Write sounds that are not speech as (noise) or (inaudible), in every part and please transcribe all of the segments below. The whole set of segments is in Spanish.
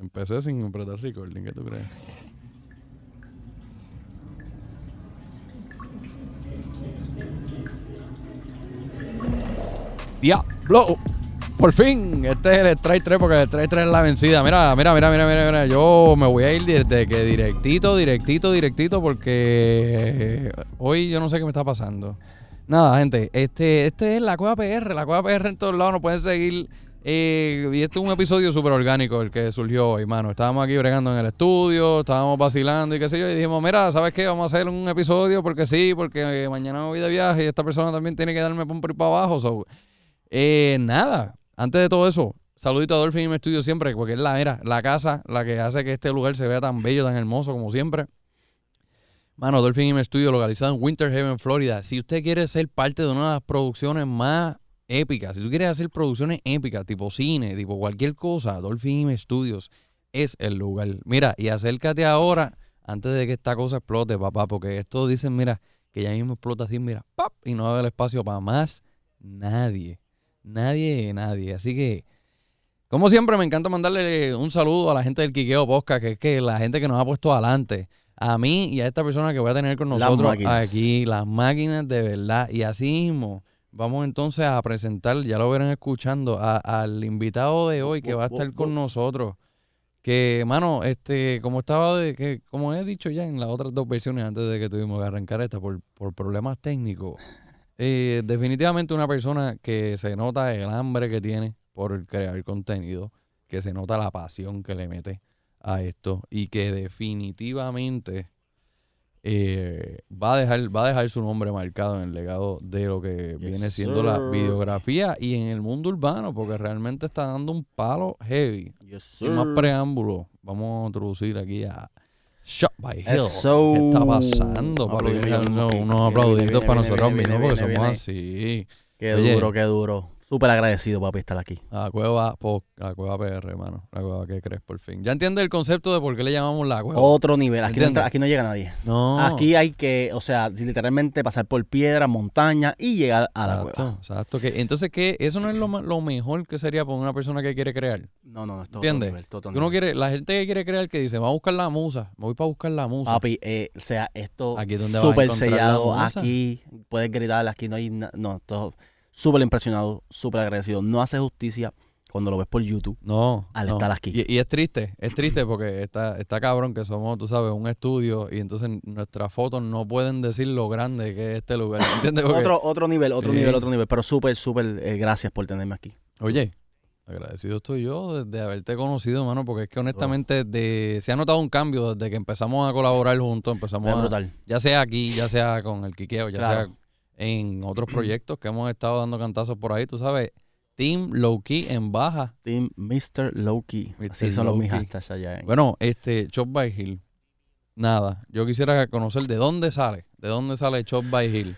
Empecé sin apretar recording, ¿qué tú crees? Diablo. Por fin, este es el Strike 3 porque el Strike 3 es la vencida. Mira, mira, mira, mira, mira, mira. Yo me voy a ir desde que directito, directito, directito porque hoy yo no sé qué me está pasando. Nada, gente, este, este es la Cueva PR. La Cueva PR en todos lados nos pueden seguir. Eh, y este es un episodio súper orgánico el que surgió hoy, mano. Estábamos aquí bregando en el estudio, estábamos vacilando y qué sé yo. Y dijimos, mira, ¿sabes qué? Vamos a hacer un episodio porque sí, porque mañana me voy de viaje y esta persona también tiene que darme por ahí para abajo. So, eh, nada, antes de todo eso, saludito a Dolphin y mi estudio siempre, porque es la, mira, la casa la que hace que este lugar se vea tan bello, tan hermoso como siempre. Mano, Dolphin y mi estudio localizado en Winter Haven, Florida. Si usted quiere ser parte de una de las producciones más épicas, si tú quieres hacer producciones épicas, tipo cine, tipo cualquier cosa, Dolphin Studios es el lugar. Mira, y acércate ahora antes de que esta cosa explote, papá, porque esto dicen, mira, que ya mismo explota así, mira, ¡pap! y no va a haber espacio para más nadie. Nadie, nadie. Así que, como siempre, me encanta mandarle un saludo a la gente del Quiqueo Posca, que es que la gente que nos ha puesto adelante. A mí y a esta persona que voy a tener con nosotros aquí, las máquinas de verdad. Y así mismo, vamos entonces a presentar, ya lo verán escuchando, a- al invitado de hoy que va a estar con nosotros. Que, mano, este, como estaba de, que, como he dicho ya en las otras dos versiones antes de que tuvimos que arrancar esta por, por problemas técnicos, eh, definitivamente una persona que se nota el hambre que tiene por crear contenido, que se nota la pasión que le mete a esto y que definitivamente eh, va a dejar va a dejar su nombre marcado en el legado de lo que Yes, viene siendo la videografía y en el mundo urbano, porque realmente está dando un palo heavy. Yes, Sin más sir. preámbulos, vamos a introducir aquí a Shot by Hill. Eso. ¿Qué está pasando? Aplaudimiento, Unos, unos aplauditos para nosotros mismos, porque somos así. Qué Oye. duro, qué duro. Súper agradecido, papi, estar aquí. La cueva, po- la cueva PR, hermano. La cueva que crees, por fin. Ya entiendes el concepto de por qué le llamamos la cueva. Otro nivel. Aquí no, ¿Entiendes? entra- aquí no llega nadie. no. Aquí hay que, o sea, literalmente pasar por piedras, montañas y llegar a la exacto, cueva. exacto. Que, entonces, ¿qué? Eso no es lo, lo mejor que sería para una persona que quiere crear. No, no, esto es otro ¿Entiendes? nivel, uno quiere, la gente que quiere crear que dice, va a buscar la musa, me voy para buscar la musa. Papi, eh, o sea, esto súper sellado. Aquí puedes gritar, aquí no hay. No, todo súper impresionado, súper agradecido. No hace justicia cuando lo ves por YouTube. No. Al no. estar aquí. Y, y es triste, es triste porque está, está cabrón que somos, tú sabes, un estudio y entonces nuestras fotos no pueden decir lo grande que es este lugar. ¿Entiendes? Porque- Otro, otro nivel, otro Sí. nivel, otro nivel. Pero súper, súper eh, gracias por tenerme aquí. Oye, agradecido estoy yo de, de haberte conocido, mano, porque es que honestamente de, se ha notado un cambio desde que empezamos a colaborar juntos, empezamos a, ya sea aquí, ya sea con el Quiqueo, ya Claro. sea en otros (clears throat) proyectos que hemos estado dando cantazos por ahí, tú sabes, Team Low Key en baja. Team Mr. Lowkey. Así son los mis Lowkey. hashtags allá. en- Bueno, este, Chop by Hill, nada, yo quisiera conocer de dónde sale, de dónde sale Chop by Hill.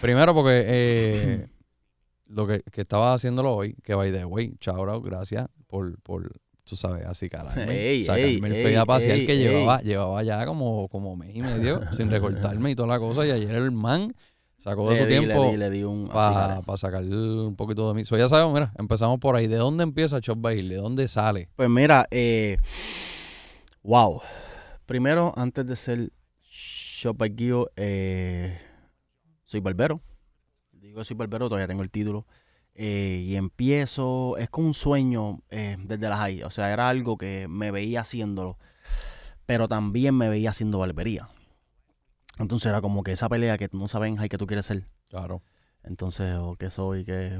Primero porque eh, lo que, que estaba haciéndolo hoy, que by the way, out, gracias por, por tú sabes, así calarme, (laughs) Ey, sacarme ey, el fea pasear que ey. llevaba, llevaba ya como, como mes y medio sin recortarme y toda la cosa, y ayer el man sacó de le su di, tiempo Le di, le di para sacar un poquito de mí. So, ya sabemos, mira, empezamos por ahí. ¿De dónde empieza Chop by Hill? ¿De dónde sale? Pues mira, eh, wow. Primero, antes de ser Shop by Gio, eh, soy barbero. Digo que soy barbero, todavía tengo el título. Eh, y empiezo, es como un sueño eh, desde las high. O sea, era algo que me veía haciéndolo, pero también me veía haciendo barbería. Entonces era como que esa pelea que tú no sabes en que tú quieres ser. Claro. Entonces, o qué soy, qué.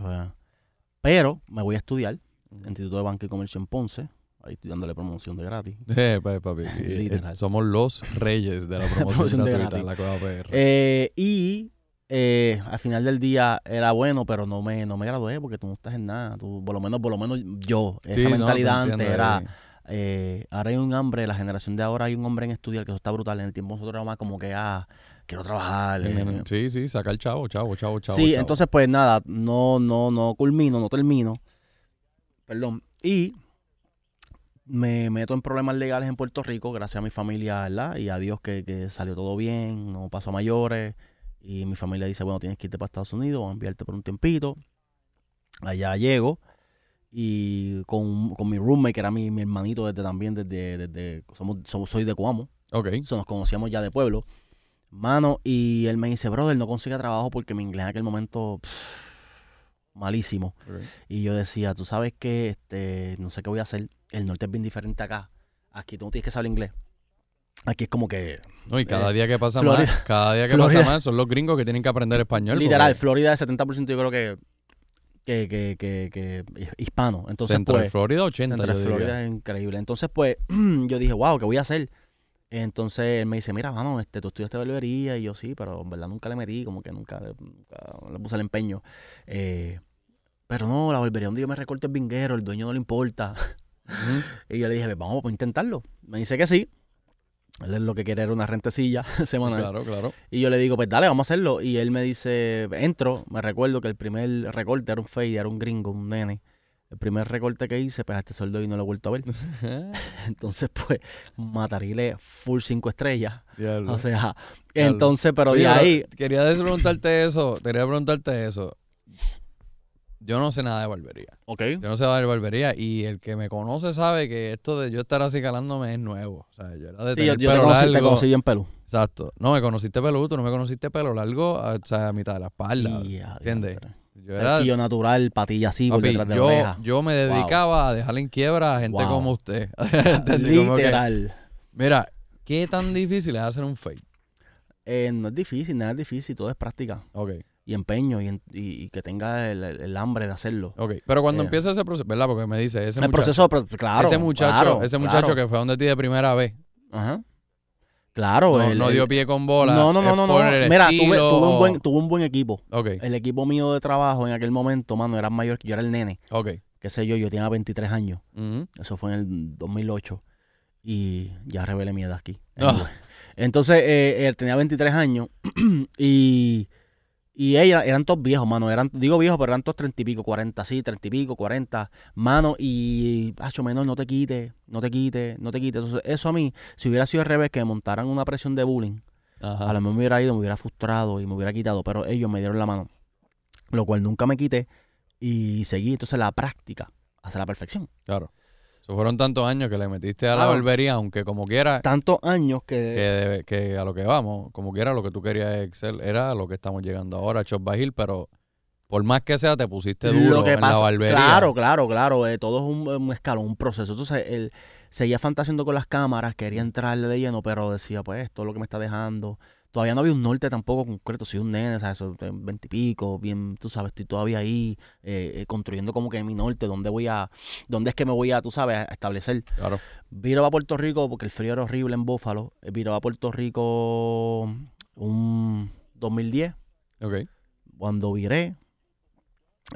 Pero me voy a estudiar en Instituto de Banca y Comercio en Ponce. Ahí estoy dándole promoción de gratis. (laughs) Eh, papi, (laughs) eh, Literal. somos los reyes de la (laughs) promoción de gratuita gratis. en la Cueva PR. Eh, y eh, al final del día era bueno, pero no me, no me gradué porque tú no estás en nada. Tú, por lo menos, por lo menos yo, esa Sí, no, mentalidad entiendo, antes era. eh. Eh, ahora hay un hambre, la generación de ahora hay un hombre en estudiar que eso está brutal. En el tiempo nosotros más como que, ah, quiero trabajar. eh, Sí, sí, sacar chavo, chavo, chavo, chavo. sí, chavo. entonces pues nada, no, no, no culmino, no termino. Perdón. Y me meto en problemas legales en Puerto Rico, gracias a mi familia, ¿verdad? Y a Dios que, que salió todo bien, no pasó a mayores. Y mi familia dice, bueno, tienes que irte para Estados Unidos, a enviarte por un tiempito. Allá llego y con, con mi roommate, que era mi, mi hermanito desde también, desde, desde somos, somos, soy de Cuamo, Ok. so, nos conocíamos ya de pueblo. Mano, y él me dice, brother, no consigue trabajo porque mi inglés en aquel momento, pff, malísimo. Y yo decía, tú sabes que este, no sé qué voy a hacer. El norte es bien diferente acá. Aquí tú no tienes que saber inglés. Aquí es como que, No, y cada Eh, día que pasa Florida- más, cada día que (laughs) Florida- pasa más son los gringos que tienen que aprender español. literal, porque Florida es 70% yo creo que, que, que, que, que hispano. Entonces, Central pues, Florida 80, Central yo. Florida es increíble. Entonces, pues, (clears throat) yo dije, wow, ¿qué voy a hacer? Entonces él me dice, mira, mano, este, tú estudiaste barbería. Y yo, sí, pero en verdad nunca le metí, como que nunca, le- nunca le puse el empeño. Eh, pero no, la barbería, un día me recorte el vinguero, el dueño no le importa. (laughs) Y yo le dije, vamos a intentarlo. Me dice que sí. Él lo que quiere era una rentecilla (laughs) semanal. Claro, claro. Y yo le digo, pues dale, vamos a hacerlo. Y él me dice, entro. Me recuerdo que el primer recorte era un fade, era un gringo, un nene. El primer recorte que hice, pues a este sueldo y no lo he vuelto a ver. (laughs) (laughs) Entonces, pues, matarile full cinco estrellas. Diablo. O sea, entonces, pero Oye, de ahí, Quería preguntarte eso. Quería preguntarte eso. Yo no sé nada de barbería. ok. Yo no sé nada de barbería. Y el que me conoce sabe que esto de yo estar así calándome es nuevo. O sea, yo era de Sí, tener yo pelo conocí, te largo. conocí bien pelo. Exacto. No, me conociste peludo, tú no me conociste pelo largo, o sea, a mitad de la espalda. Y, ah, ¿Entiendes? Yo era. Cerquillo natural, patilla así por papi, detrás de la yo, oreja. yo me dedicaba a dejar en quiebra a gente Wow. como usted. (laughs) (laughs) Literal. mira, ¿qué tan difícil es hacer un fake? Eh, no es difícil, nada es difícil, todo es práctica. Ok, Y empeño y, en- y- y que tenga el, hambre de hacerlo. ok. Pero cuando Eh. empieza ese proceso, ¿verdad? Porque me dice, ese el muchacho, proceso, pero, claro. ese muchacho, claro, ese muchacho claro. que fue donde ti de primera vez, Ajá. Claro. no, el- no dio pie con bola. No, no, no, no. no. Mira, tuve, un buen, tuve un buen equipo. Ok, El equipo mío de trabajo en aquel momento, mano, era mayor que yo, era el nene. ok. Qué sé yo, yo tenía 23 años. Eso fue en el 2008. Y ya revelé mi edad aquí. Ah. Entonces, eh, él tenía 23 años (clears throat) y, y ella eran todos viejos, mano. Eran, digo viejos, pero eran todos 30 y pico, 40, sí, 30 y pico, 40. Mano, y, hacho, menor, no te quites, no te quites, no te quites. Entonces, eso a mí, si hubiera sido al revés, que me montaran una presión de bullying, Ajá. a lo mejor me hubiera ido, me hubiera frustrado y me hubiera quitado, pero ellos me dieron la mano. Lo cual nunca me quité y seguí. Entonces, la práctica hace la perfección. Claro. Eso fueron tantos años que le metiste a la barbería, aunque como quiera, Tantos años que... que, a lo que vamos, como quiera, lo que tú querías excel era lo que estamos llegando ahora, Chop Bajil, pero por más que sea, te pusiste duro Lo que en la barbería. claro, claro, claro, eh, todo es un, un escalón, un proceso. Entonces, él seguía fantaseando con las cámaras, quería entrarle de lleno, pero decía, pues, esto es lo que me está dejando. Todavía no había un norte tampoco concreto, soy un nene, ¿sabes? De veintipico, bien, tú sabes, estoy todavía ahí eh, eh, construyendo como que mi norte, dónde voy a, dónde es que me voy a, tú sabes, a establecer. Claro. Viro a Puerto Rico porque el frío era horrible en Búfalo. Eh, Viro a Puerto Rico un 2010 Ok. cuando viré,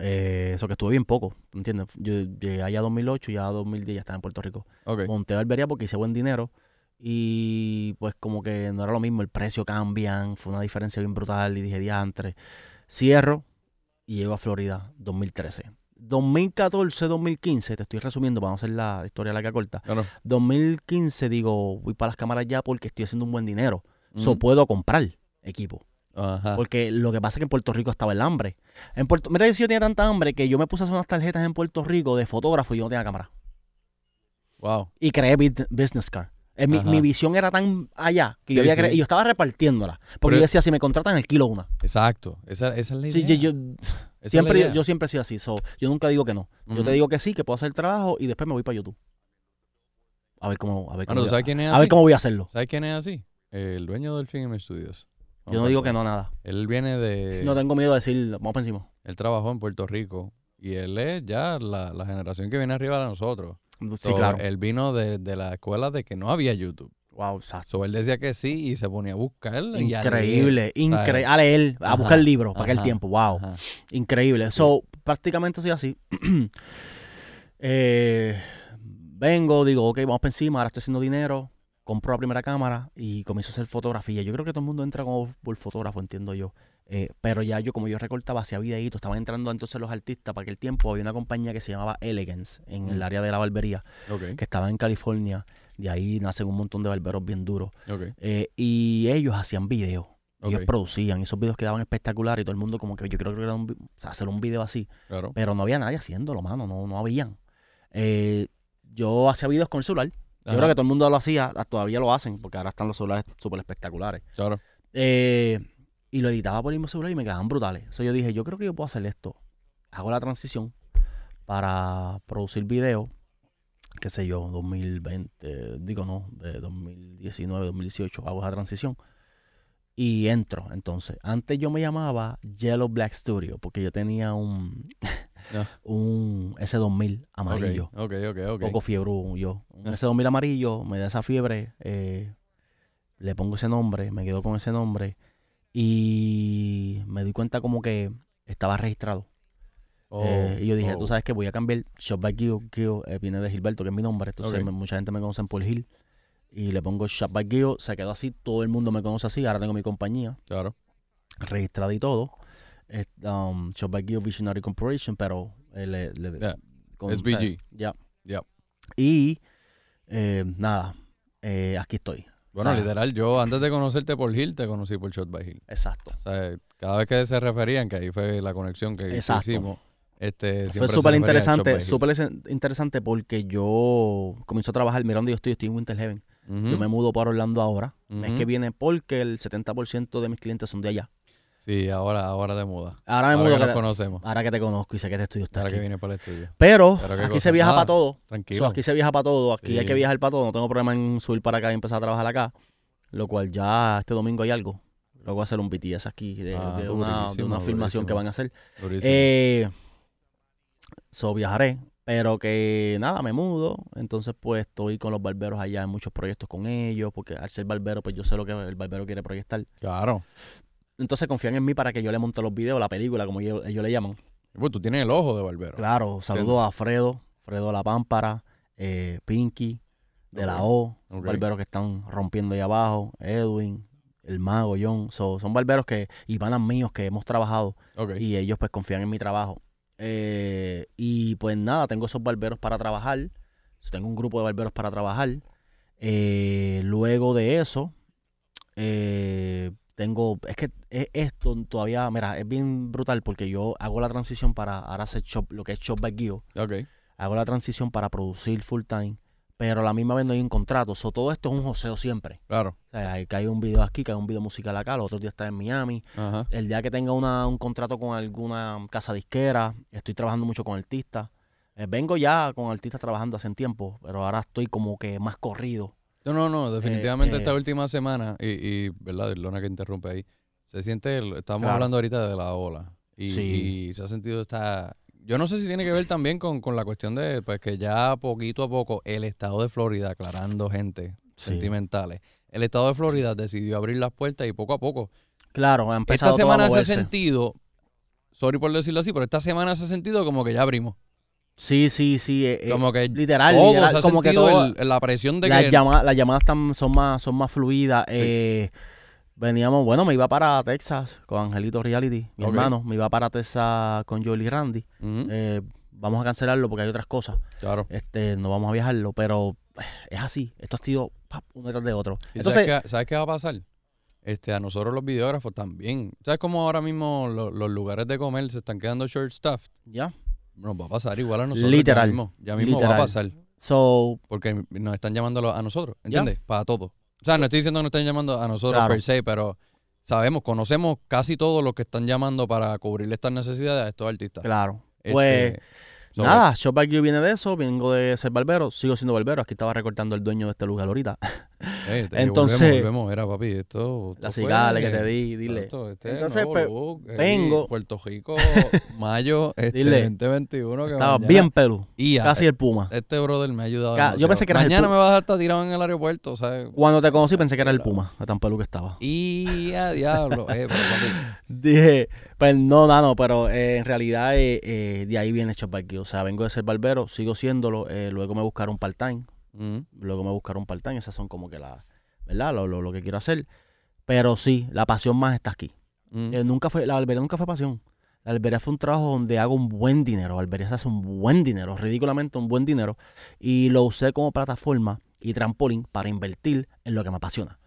eh, eso que estuve bien poco, ¿entiendes? Yo llegué allá a 2008 y ya a 2010 ya estaba en Puerto Rico. Ok. Monté barbería porque hice buen dinero y pues como que no era lo mismo, el precio cambian, fue una diferencia bien brutal y dije, diantre, cierro y llego a Florida 2013. 2014, 2015, te estoy resumiendo para no hacer la historia larga corta. Claro. 2015 digo, voy para las cámaras ya porque estoy haciendo un buen dinero. So Ujú. puedo comprar equipo. Ajá. Porque lo que pasa es que en Puerto Rico estaba el hambre. En Puerto, mira, yo tenía tanta hambre que yo me puse a hacer unas tarjetas en Puerto Rico de fotógrafo y yo no tenía cámara. Wow. Y creé bus- business card. Eh, mi, mi visión era tan allá que yo había sí. y yo estaba repartiéndola. Porque Pero- yo decía, si me contratan el kilo una. Exacto. Esa, esa es la idea. Sí, yo, siempre, yo siempre he sido así. so, yo nunca digo que no. Yo te digo que sí, que puedo hacer el trabajo y después me voy para YouTube. A ver cómo, a ver cómo, Bueno, ¿tú voy, sabes quién es a, así? a ver cómo voy a hacerlo. ¿Sabes quién es así? El dueño del Film Studios. Yo no digo que no nada. Él viene de... No tengo miedo de decir, vamos para encima. Él trabajó en Puerto Rico y él es ya la, la generación que viene arriba de nosotros. Sí, So, claro. Él vino de, de la escuela de que no había YouTube. Wow, exacto. So, él decía que sí y se ponía a buscar. Increíble, increíble. A leer, a Ajá, buscar libros para aquel tiempo. Wow, Ajá. increíble. So, prácticamente soy así. (clears throat) Eh, vengo, digo, ok, vamos para encima, ahora estoy haciendo dinero, compro la primera cámara y comienzo a hacer fotografía. Yo creo que todo el mundo entra como por fotógrafo, entiendo yo. Eh, pero ya yo, como yo recortaba, hacía videitos, estaban entrando entonces los artistas. Para aquel tiempo había una compañía que se llamaba Elegance en el Mm. área de la barbería, Ok, que estaba en California. De ahí nacen un montón de barberos bien duros. Eh, y ellos hacían videos. Ellos producían y esos videos quedaban espectaculares y todo el mundo como que yo creo que era un, vi- o sea, hacer un video así. claro. Pero no había nadie haciéndolo, mano, no, no habían. Eh, yo hacía videos con el celular. Yo creo que todo el mundo lo hacía, ah, todavía lo hacen, porque ahora están los celulares súper espectaculares. Claro. Eh, y lo editaba por el mismo celular y me quedaban brutales. Entonces yo dije, yo creo que yo puedo hacer esto. Hago la transición para producir video, qué sé yo, 2020, digo no, de 2019, 2018, hago esa transición. Y entro, entonces. Antes yo me llamaba Yellow Black Studio, porque yo tenía un, Ya. (laughs) un S2000 amarillo. Ok, ok, ok. poco fiebre yo. Un Ah. S2000 amarillo, me da esa fiebre, eh, le pongo ese nombre, me quedo con ese nombre y me di cuenta como que estaba registrado. Oh, Eh, y yo dije, oh. tú sabes que voy a cambiar Shop by Gio, Gio eh, viene de Gilberto, que es mi nombre, entonces me- mucha gente me conoce por Gil. Y le pongo Shop by Gio, se quedó así, todo el mundo me conoce así, ahora tengo mi compañía Claro. registrada y todo. Es, um, Shop by Gio Visionary Corporation, pero eh, le, le- con- SVG. Ya. Y nada, aquí estoy. Bueno, O sea, literal, yo antes de conocerte por Hill, te conocí por Shot by Hill. Exacto. O sea, cada vez que se referían, que ahí fue la conexión que, Exacto. hicimos, este, Fue súper interesante, súper interesante porque yo comencé a trabajar, mira dónde yo estoy, estoy en Winter Heaven. Yo me mudo para Orlando ahora, ujú. que viene porque el 70% de mis clientes son de allá. Sí, ahora, ahora de moda. Ahora me ahora mudo, que nos que- conocemos. ahora que te conozco y sé que este estudio está Ahora aquí. que viene para el estudio. Pero Pero qué aquí cosa. se viaja para todo. Tranquilo. So, aquí se viaja para todo, aquí hay Sí. que viajar para todo. No tengo problema en subir para acá y empezar a trabajar acá. Lo cual ya este domingo hay algo. Luego voy a hacer un BTS aquí de, Ah, de una, de una filmación que van a hacer. Durísimo. Eh, so viajaré, pero que nada, me mudo. Entonces, pues estoy con los barberos allá en muchos proyectos con ellos, porque al ser barbero, pues yo sé lo que el barbero quiere proyectar. claro. Entonces confían en mí para que yo le monte los videos, la película, como ellos, ellos le llaman. Pues tú tienes el ojo de barbero. Claro, saludo a Fredo, Fredo La Pámpara, eh, Pinky, de la O, Ok. barberos que están rompiendo ahí abajo, Edwin, el mago, John. So, son barberos que, y panas míos que hemos trabajado Ok. y ellos pues confían en mi trabajo. Eh, y pues nada, tengo esos barberos para trabajar. Tengo un grupo de barberos para trabajar. Eh, luego de eso, eh, tengo, es que es- esto todavía, mira, es bien brutal porque yo hago la transición para ahora hacer shop, lo que es Shop by Gio. Ok. Hago la transición para producir full time, pero a la misma vez no hay un contrato. So, todo esto es un joseo siempre. Claro. O sea, hay, que hay un video aquí, que hay un video musical acá, los otros días está en Miami. Ajá. El día que tenga una, un contrato con alguna casa disquera, estoy trabajando mucho con artistas. Eh, vengo ya con artistas trabajando hace tiempo, pero ahora estoy como que más corrido. No, no, no. Definitivamente eh, esta última semana, y, y ¿verdad? Lona que interrumpe ahí. Se siente, el- estamos Claro. hablando ahorita de la ola. Y, Sí. y se ha sentido esta... Yo no sé si tiene que ver también con, con la cuestión de pues que ya poquito a poco el estado de Florida, aclarando gente Sí. sentimentales, el estado de Florida decidió abrir las puertas y poco a poco. Claro, ha empezado Esta todo a semana se ha sentido, sorry por decirlo así, pero esta semana se ha sentido como que ya abrimos. Sí, sí, sí. eh, eh, como que literal, todo literal, se ha como que todo, el- la presión de las, que... llama- las llamadas están- son más son más fluidas. eh, veníamos, bueno, me iba para Texas con Angelito Reality, mi hermano. Me iba para Texas con y Randy. Eh, vamos a cancelarlo porque hay otras cosas. claro. Este, no vamos a viajarlo, pero es así. Esto ha sido pap, uno detrás de otro. ¿Y Entonces, ¿sabes, qué, sabes qué va a pasar? Este, a nosotros los videógrafos también. ¿Sabes cómo ahora mismo lo- los lugares de comer se están quedando short staffed? ya. Nos va a pasar igual a nosotros. Literal, Ya mismo, ya mismo va a pasar. So, Porque nos están llamando a nosotros. ¿entiendes? Para todo. O sea, no estoy diciendo que nos están llamando a nosotros Claro. per se, pero sabemos, conocemos casi todos los que están llamando para cubrir estas necesidades a estos artistas. claro. Este, Pues, so, nada, Shop by You viene de eso. Vengo de ser barbero. Sigo siendo barbero. Aquí estaba recortando el dueño de este lugar ahorita. (laughs) te- Entonces- volvemos, volvemos. Era, papi, esto... Fue- cigales que te di, dile. Este Entonces, nuevo look, ahí, vengo. Puerto Rico, (laughs) mayo este, Dile. 2021. Que Estaba mañana- bien. Y a- Casi el puma. Este brother me ha ayudado. Ca- yo demasiado. pensé que eras el Mañana me vas a estar tirado en el aeropuerto, ¿sabes? Cuando te conocí pensé que era el puma. De tan pelu que estaba. Y a diablo. Eh, pero (laughs) Dije, pues no, no, no, pero eh, en realidad eh, eh, de ahí viene You. O sea, vengo de ser barbero, sigo siéndolo. luego me buscaron part-time. Luego me buscaron part-time, esas son como que la, ¿verdad? Lo, lo, lo que quiero hacer. Pero sí, la pasión más está aquí. Eh, nunca fue, la barbería nunca fue pasión. La barbería fue un trabajo donde hago un buen dinero. La barbería se hace un buen dinero, ridículamente un buen dinero. Y lo usé como plataforma y trampolín para invertir en lo que me apasiona.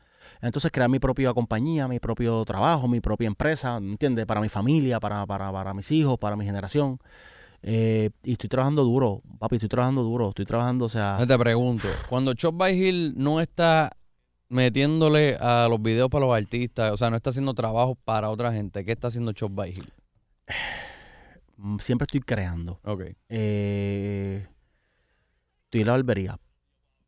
Entonces crear mi propia compañía, mi propio trabajo, mi propia empresa, ¿entiendes? Para mi familia, para, para, para mis hijos, para mi generación. Eh, y estoy trabajando duro, papi, estoy trabajando duro, estoy trabajando, o sea... Te pregunto, cuando Chop by Hill no está metiéndole a los videos para los artistas, o sea, no está haciendo trabajo para otra gente, ¿qué está haciendo Chop by Hill? mm, Siempre estoy creando. Ok. Eh, estoy en la barbería,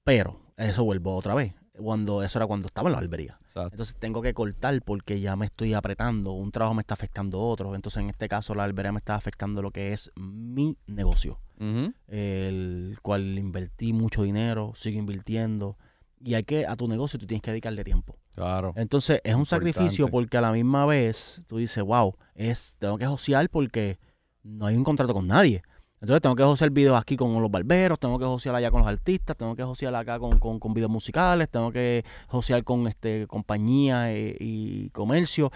pero eso vuelvo otra vez. Cuando, eso era cuando estaba en la barbería. Exacto. Entonces tengo que cortar porque ya me estoy apretando. Un trabajo me está afectando a otro. Entonces en este caso la barbería me está afectando lo que es mi negocio. El cual invertí mucho dinero, sigo invirtiendo. Y hay que, a tu negocio tú tienes que dedicarle tiempo. Claro. Entonces es un sacrificio porque a la misma vez tú dices, wow, es, tengo que josear porque no hay un contrato con nadie. Entonces tengo que josear videos aquí con los barberos, tengo que josear allá con los artistas, tengo que josear acá con, con, con videos musicales, tengo que josear con este compañía eh, y comercio.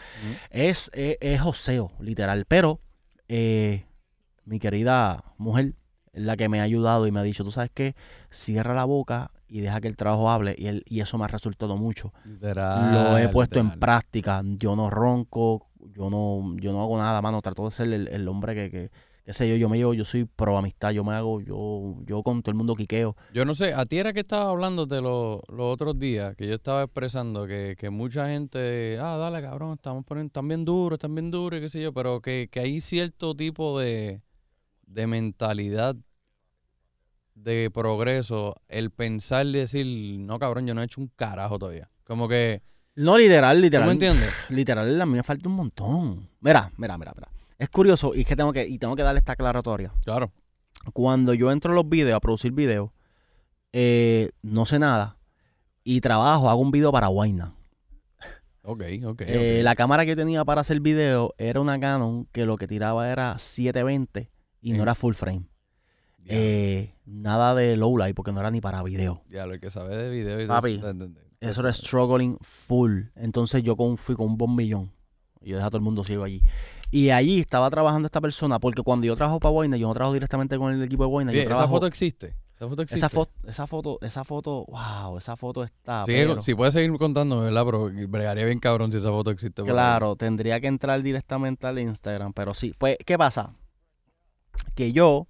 Es, es, es joseo, literal. Pero eh, mi querida mujer la que me ha ayudado y me ha dicho, tú sabes qué, cierra la boca y deja que el trabajo hable. Y, el- y eso me ha resultado mucho Literal, lo he puesto en práctica. Yo no ronco, yo no, yo no hago nada, mano. Trato de ser el, el hombre que, que, qué sé yo, yo me llevo, yo soy pro amistad, yo me hago, yo, yo con todo el mundo quiqueo. Yo no sé, a ti era que estaba hablando de los los otros días, que yo estaba expresando que, que mucha gente, ah, dale cabrón, estamos poniendo, están bien duros, están bien duros y qué sé yo, pero que, que hay cierto tipo de, de mentalidad de progreso, el pensar y decir, no cabrón, yo no he hecho un carajo todavía. Como que, No literal, ¿tú literal. me entiendes? Literal, a mí me falta un montón. Mira, mira, mira, mira. Es curioso y es que tengo que, y tengo que darle esta aclaratoria. Claro. Cuando yo entro a los videos, a producir videos, eh, no sé nada y trabajo, hago un video para Wayna. Ok, ok. Eh, ok. La cámara que yo tenía para hacer video era una Canon que lo que tiraba era 720 y no era full frame. Eh, nada de low light porque no era ni para video. ya, lo que sabe de video y de- Papi, de- de- Eso era struggling full. Entonces yo con, fui con un bombillón. Y yo dejé a todo el mundo ciego allí. Y allí estaba trabajando esta persona porque cuando yo trabajo para Boina, yo no trabajo directamente con el equipo de. Oye, yo esa foto existe. Esa foto existe. esa foto, esa foto, esa foto, wow, esa foto está. Si puedes seguir contando, ¿verdad? Pero bregaría bien cabrón si esa foto existe. Claro, tendría que entrar directamente al Instagram, pero sí. Pues, ¿qué pasa? Que yo,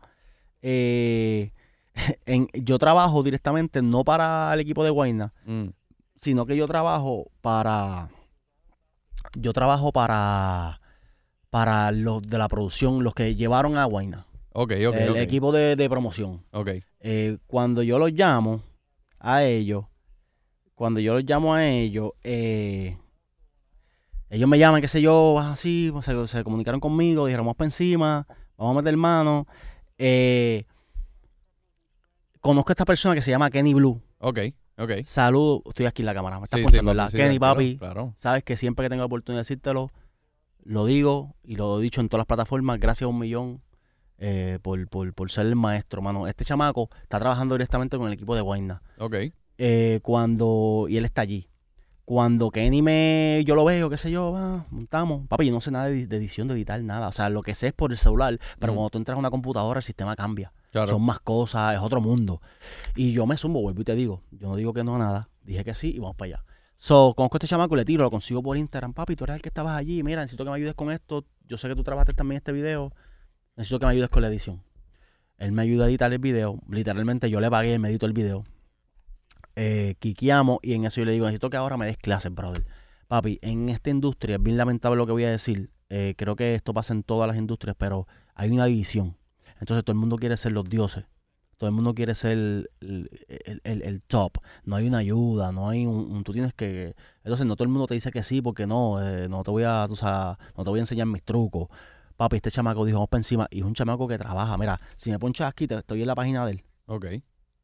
eh, (laughs) en, yo trabajo directamente no para el equipo de Guayna, Mm, sino que yo trabajo para, yo trabajo para, para los de la producción, los que llevaron a Guayna, Ok, ok, el ok. equipo de, de promoción. Ok. Eh, cuando yo los llamo a ellos, cuando yo los llamo a ellos, eh, ellos me llaman, qué sé yo, así, se, se comunicaron conmigo, dijeron, vamos para encima, vamos a meter mano. Eh, conozco a esta persona que se llama Kenny Blue. Ok, ok. Saludo, estoy aquí en la cámara, me estás Sí, sí, escuchando, papi, ¿verdad? sí, Kenny, claro, papi, Claro. sabes que siempre que tengo la oportunidad de decírtelo, lo digo y lo he dicho en todas las plataformas, gracias a un millón eh, por, por, por ser el maestro, mano. Este chamaco está trabajando directamente con el equipo de Guayna. Ok. Eh, cuando, y él está allí. Cuando Kenny me, yo lo veo, qué sé yo, va, montamos. Papi, yo no sé nada de, de edición, de editar, nada. O sea, lo que sé es por el celular, pero Mm. cuando tú entras a una computadora, el sistema cambia. Claro. Son más cosas, es otro mundo. Y yo me zumbo, vuelvo y te digo. Yo no digo que no a nada. Dije que sí y vamos para allá. So, conozco a este chamaco, le tiro, lo consigo por Instagram. Papi, tú eres el que estabas allí. Mira, necesito que me ayudes con esto. Yo sé que tú trabajaste también este video. Necesito que me ayudes con la edición. Él me ayuda a editar el video. Literalmente yo le pagué, él me editó el video. Eh, quiqueamos y en eso yo le digo, necesito que ahora me des clases, brother. Papi, en esta industria, es bien lamentable lo que voy a decir. eh, creo que esto pasa en todas las industrias, pero hay una división. Entonces todo el mundo quiere ser los dioses. Todo el mundo quiere ser el, el- el- el- top. No hay una ayuda, no hay un, un- Tú tienes que... Entonces no todo el mundo te dice que sí, porque no, eh, no te voy a... tú sabes, no te voy a enseñar mis trucos. Papi, este chamaco dijo, vamos para encima. Y es un chamaco que trabaja. Mira, si me ponchas aquí, te, estoy en la página de él. Ok.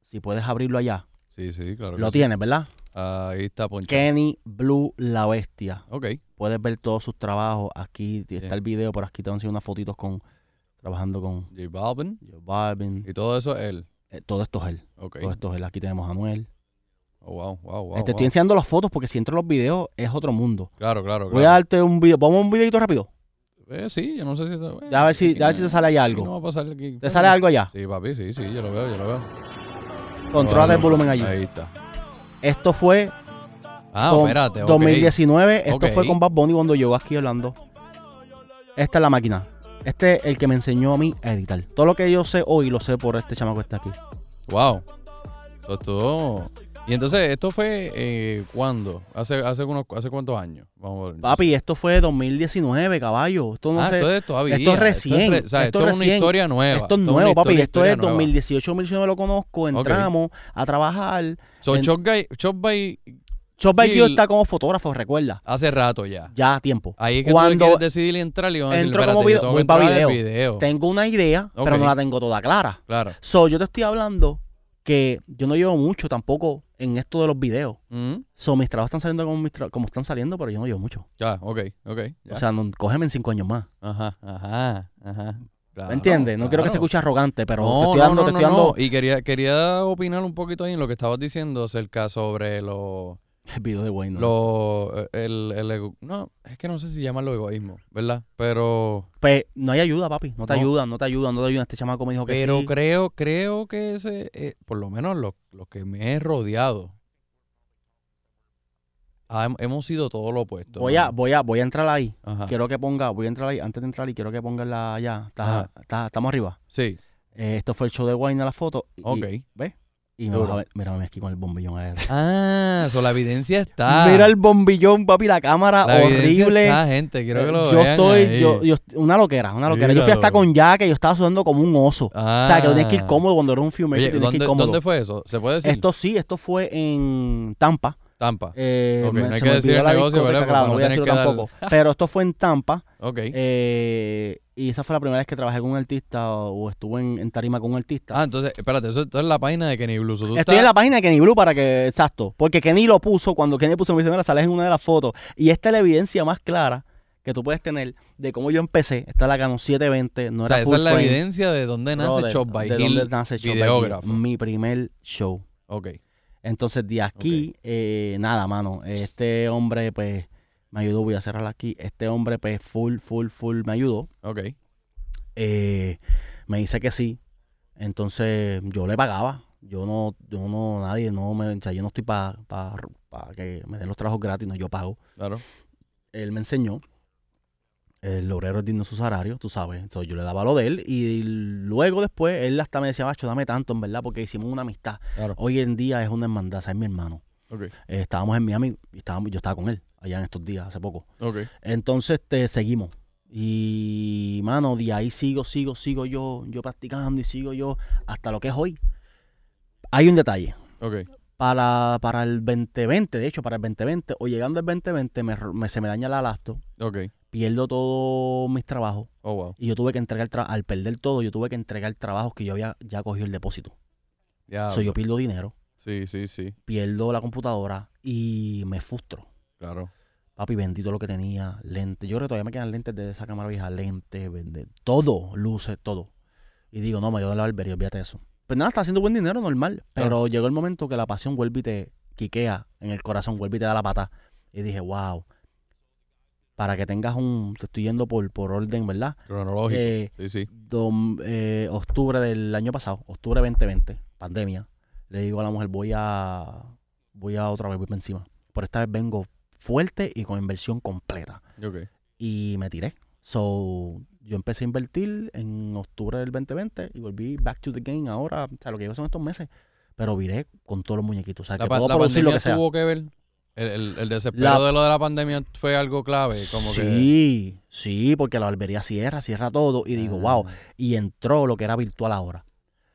Si puedes abrirlo allá. Sí, sí, claro. Lo sí. tienes, ¿verdad? Ahí está Poncho. Kenny Blue La Bestia. Ok. Puedes ver todos sus trabajos. Aquí está el video, por aquí te van a enseñar unas fotitos con... Trabajando con J Balvin. Joe Balvin. Y todo eso él. Eh, todo esto es él. Ok. Todo esto es él. Aquí tenemos a Anuel. Oh, wow, wow, wow. Te wow. estoy enseñando las fotos porque si entro los videos es otro mundo. Claro, claro, Voy a claro. darte un video. Vamos a un videito rápido. Eh, sí, yo no sé si... eh, Ya a ver si, ya a ver si te sale ahí algo. No va a pasar aquí. ¿Te sale algo allá? Sí, papi, sí, sí, yo lo veo, yo lo veo. Controla el volumen allí. Ahí está. Esto fue Ah, Con- espérate, ok. 2019, esto fue con Bad Bunny cuando llegó aquí hablando. Esta es la máquina. Este es el que me enseñó a mí a editar. Todo lo que yo sé hoy lo sé por este chamaco que está aquí. Wow. Estuvo- Y entonces, ¿esto fue eh, cuándo? ¿Hace, hace, unos, ¿Hace cuántos años? Vamos a ver. Papi, esto fue 2019, caballo. Esto no ah, sé. esto es todavía. esto es recién, re- o sea, esto esto, es es una historia nueva. Esto es nuevo, papi. Esto es nueva. 2018, 2019 lo conozco. Entramos a trabajar. So, en- Chop By Chop Gil está como fotógrafo, recuerda. hace rato ya. Ya tiempo. Ahí es que tú Cuando decidir entrar y van a decir, entro como video- voy que pa' entrar al video. video. Tengo una idea, pero no la tengo toda clara. Claro. So, yo te estoy hablando que yo no llevo mucho tampoco en esto de los videos. Mm, So, mis trabajos están saliendo como, mis como están saliendo, pero yo no llevo mucho. Ya, ok, ok. ya. O sea, no, cógeme en cinco años más. ajá, ajá, ajá. Claro, ¿Me entiendes? No quiero que se escuche arrogante, pero no, te estoy dando, no, te estoy dando no. Y quería, quería opinar un poquito ahí en lo que estabas diciendo acerca sobre los... el (laughs) video de Wayne. ¿no? Lo, el, el ego- no, es que no sé si llamarlo egoísmo, ¿verdad? Pero, Pues no hay ayuda, papi. No te No. ayudan, no te ayudan, no te ayudan. Este chamaco me dijo que pero sí. creo, creo que ese, eh, por lo menos los los que me he rodeado, hemos sido todo lo opuesto. Voy a, voy a, voy a entrar ahí. Ajá. Quiero que ponga, voy a entrar ahí, antes de entrar ahí, quiero que ponga la ya. Está- está- estamos arriba. Sí, Eh, esto fue el show de Wayne a la foto. Y, ok. ¿Ves? Y me Duro. vas a ver, mírame aquí con el bombillón. Ah, so la evidencia está. Mira el bombillón, papi, la cámara la horrible. está, gente. Quiero que lo yo vean estoy, ahí. yo, yo, una loquera, una loquera. Yo fui hasta con Jack, yo estaba sudando como un oso. Ah. O sea, que tienes que ir cómodo cuando eres un Oye, que ¿dónde, ir cómodo. ¿dónde fue eso? ¿Se puede decir? Esto sí, esto fue en Tampa. Tampa. Eh, me- no hay que decir el negocio, ¿verdad? claro, no no voy a tener decirlo que dar- tampoco. Pero esto fue en Tampa. Ok. eh, y esa fue la primera vez que trabajé con un artista o estuve en, en tarima con un artista. ah, entonces, espérate, eso, esto es la página de Kenny Blue. Estoy estás- en la página de Kenny Blue para que, exacto, porque Kenny lo puso, cuando Kenny puso mi primera sales en una de las fotos. Y esta es la evidencia más clara que tú puedes tener de cómo yo empecé. Esta es la Canon 720, no o sea, era esa es la frame. evidencia de dónde nace Brother, Chop by de Hill, dónde nace Chop by. Mi primer show. Ok. Entonces, de aquí, eh, nada, mano. Este hombre, pues, me ayudó. Voy a cerrar aquí. Este hombre, pues, full, full, full me ayudó. Ok. Eh, me dice que sí. Entonces, yo le pagaba. Yo no, yo no, nadie, no me, o sea, yo no estoy para que me den los trabajos gratis, no, yo pago. Claro. Él me enseñó. El obrero es digno de su salario, tú sabes. Entonces yo le daba lo de él y luego después él hasta me decía, macho, dame tanto, en verdad, porque hicimos una amistad. Claro. Hoy en día es una hermandad, ¿sabes? Mi hermano. Eh, estábamos en Miami y estábamos, yo estaba con él allá en estos días, hace poco. Entonces te seguimos. Y, mano, de ahí sigo, sigo, sigo yo, yo practicando y sigo yo hasta lo que es hoy. Hay un detalle. Para, para el 2020, de hecho, para el 2020, o llegando al 2020, me, me- se me daña la lasto, pierdo todos mis trabajos Oh, wow. y yo tuve que entregar, al perder todo, yo tuve que entregar trabajos que yo había ya cogido el depósito. Ya. So, yo pierdo dinero, Sí, sí, sí. pierdo la computadora y me frustro. Claro. Papi, bendito lo que tenía, lentes. Yo creo que todavía me quedan lentes de esa cámara vieja, lentes, vende, todo, luces, todo. Y digo, no, me quedo en la barbería, olvídate de eso. Pues nada, está haciendo buen dinero, normal. Pero llegó el momento que la pasión vuelve y te quiquea en el corazón, vuelve y te da la pata. Y dije, wow. Para que tengas un. Te estoy yendo por, por orden, ¿verdad? Cronológico. Eh, sí, sí. dom- eh, octubre del año pasado, octubre 2020, pandemia. Le digo a la mujer, voy a. Voy a otra vez, voy para encima. Por esta vez vengo fuerte y con inversión completa. Y me tiré. So, yo empecé a invertir en octubre del 2020 y volví back to the game ahora. O sea, lo que llevo son estos meses. Pero viré con todos los muñequitos. O sea, La, que puedo la producir lo que sea. tuvo que ver. El, el, el desespero La- de lo de la pandemia fue algo clave. Como que. sí, sí, porque la barbería cierra, cierra todo. Y digo, Ah, wow. Y entró lo que era virtual ahora.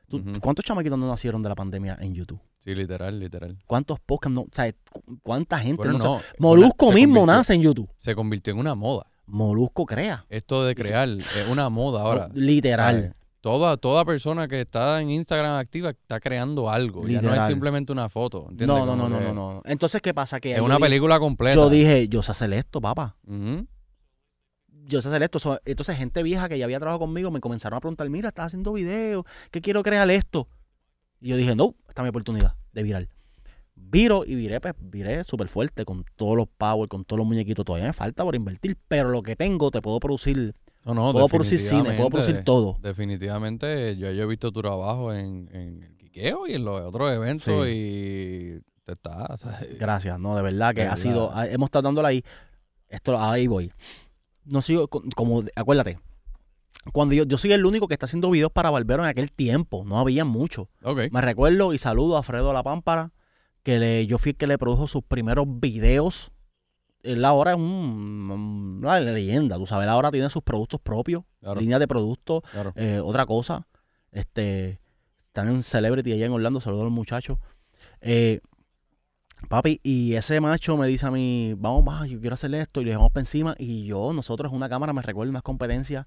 ¿Tú- Ujú. ¿Cuántos chamaquitos no nacieron de la pandemia en YouTube? Sí, literal, literal. ¿Cuántos podcasts no? O sea, cu- ¿cuánta gente Bueno, no, sa- no, Molusco mismo nace en YouTube. Se convirtió en una moda. Molusco crea. Esto de se- crear (laughs) es una moda ahora. Literal. Toda, toda persona que está en Instagram activa está creando algo. Ya no es Literal. simplemente una foto. ¿entiendes? No, no, no, no, no, no. Entonces, ¿qué pasa? Que Es una dije- película completa. Yo dije, yo sé hacer esto, papá. Ujú. Yo sé hacer esto. Entonces, gente vieja que ya había trabajado conmigo me comenzaron a preguntar, mira, estás haciendo videos, ¿qué quiero crear esto? Y yo dije, no, esta es mi oportunidad de virar. Viro y viré, pues viré súper fuerte con todos los power, con todos los muñequitos. Todavía me falta por invertir, pero lo que tengo te puedo producir. No, no, puedo producir cine, puedo producir todo. Definitivamente, yo, yo he visto tu trabajo en, en el Quiqueo y en los otros eventos Sí. y Usted está, o sea, (laughs) Gracias, no, de verdad que De ha verdad. sido, hemos estado dándole ahí, esto, ahí voy. No sigo, co- como, acuérdate, cuando yo, yo soy el único que está haciendo videos para Barbero en aquel tiempo, no había mucho. Me recuerdo y saludo a Fredo La Pámpara, que le, yo fui el que le produjo sus primeros videos. Él ahora es un- una leyenda, tú sabes, él ahora tiene sus productos propios, Claro, líneas de productos, claro. eh, otra cosa. Este, están en Celebrity allá en Orlando, saludos a los muchachos. Eh, papi, y ese macho me dice a mí, vamos, va, yo quiero hacer esto, y le dejamos para encima. Y yo, nosotros, una cámara, me recuerdo unas competencias.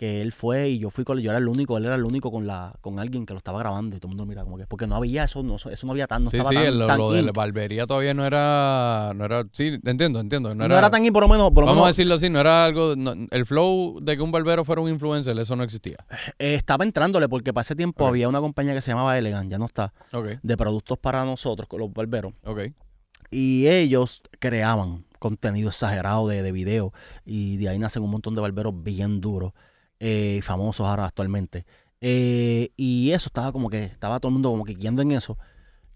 Que él fue y yo fui con yo era el único, él era el único con la con alguien que lo estaba grabando y todo el mundo mira como que porque no había eso, no, eso no había tan, no sí, estaba sí, tan, tan lo de la barbería todavía no era, no era, sí, entiendo, entiendo. No no era, era, tan in, por lo menos, por lo vamos a decirlo así, no era algo, no- el flow de que un barbero fuera un influencer, eso no existía. eh, estaba entrándole porque para ese tiempo había una compañía que se llamaba Elegant, ya no está, Ok, de productos para nosotros, con los barberos. ok. Y ellos creaban contenido exagerado de, de video. Y de ahí nacen un montón de barberos bien duros. Eh, y famosos ahora actualmente. Eh, y eso estaba como que, estaba todo el mundo como que guiando en eso.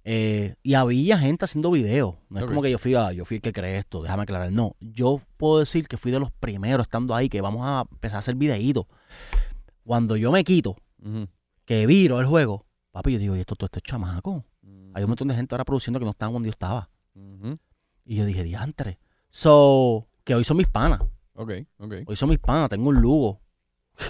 eh, y había gente haciendo videos. No es como que yo fui, ah, yo fui el que creé esto, déjame aclarar. No, yo puedo decir que fui de los primeros estando ahí, que vamos a empezar a hacer videitos. Cuando yo me quito, que viro el juego, papi, yo digo, y esto todo esto es chamaco. Hay un montón de gente ahora produciendo que no estaban donde yo estaba. Y yo dije, diantre. So, que hoy son mis panas. Ok, ok. Hoy son mis panas. Tengo un Lugo,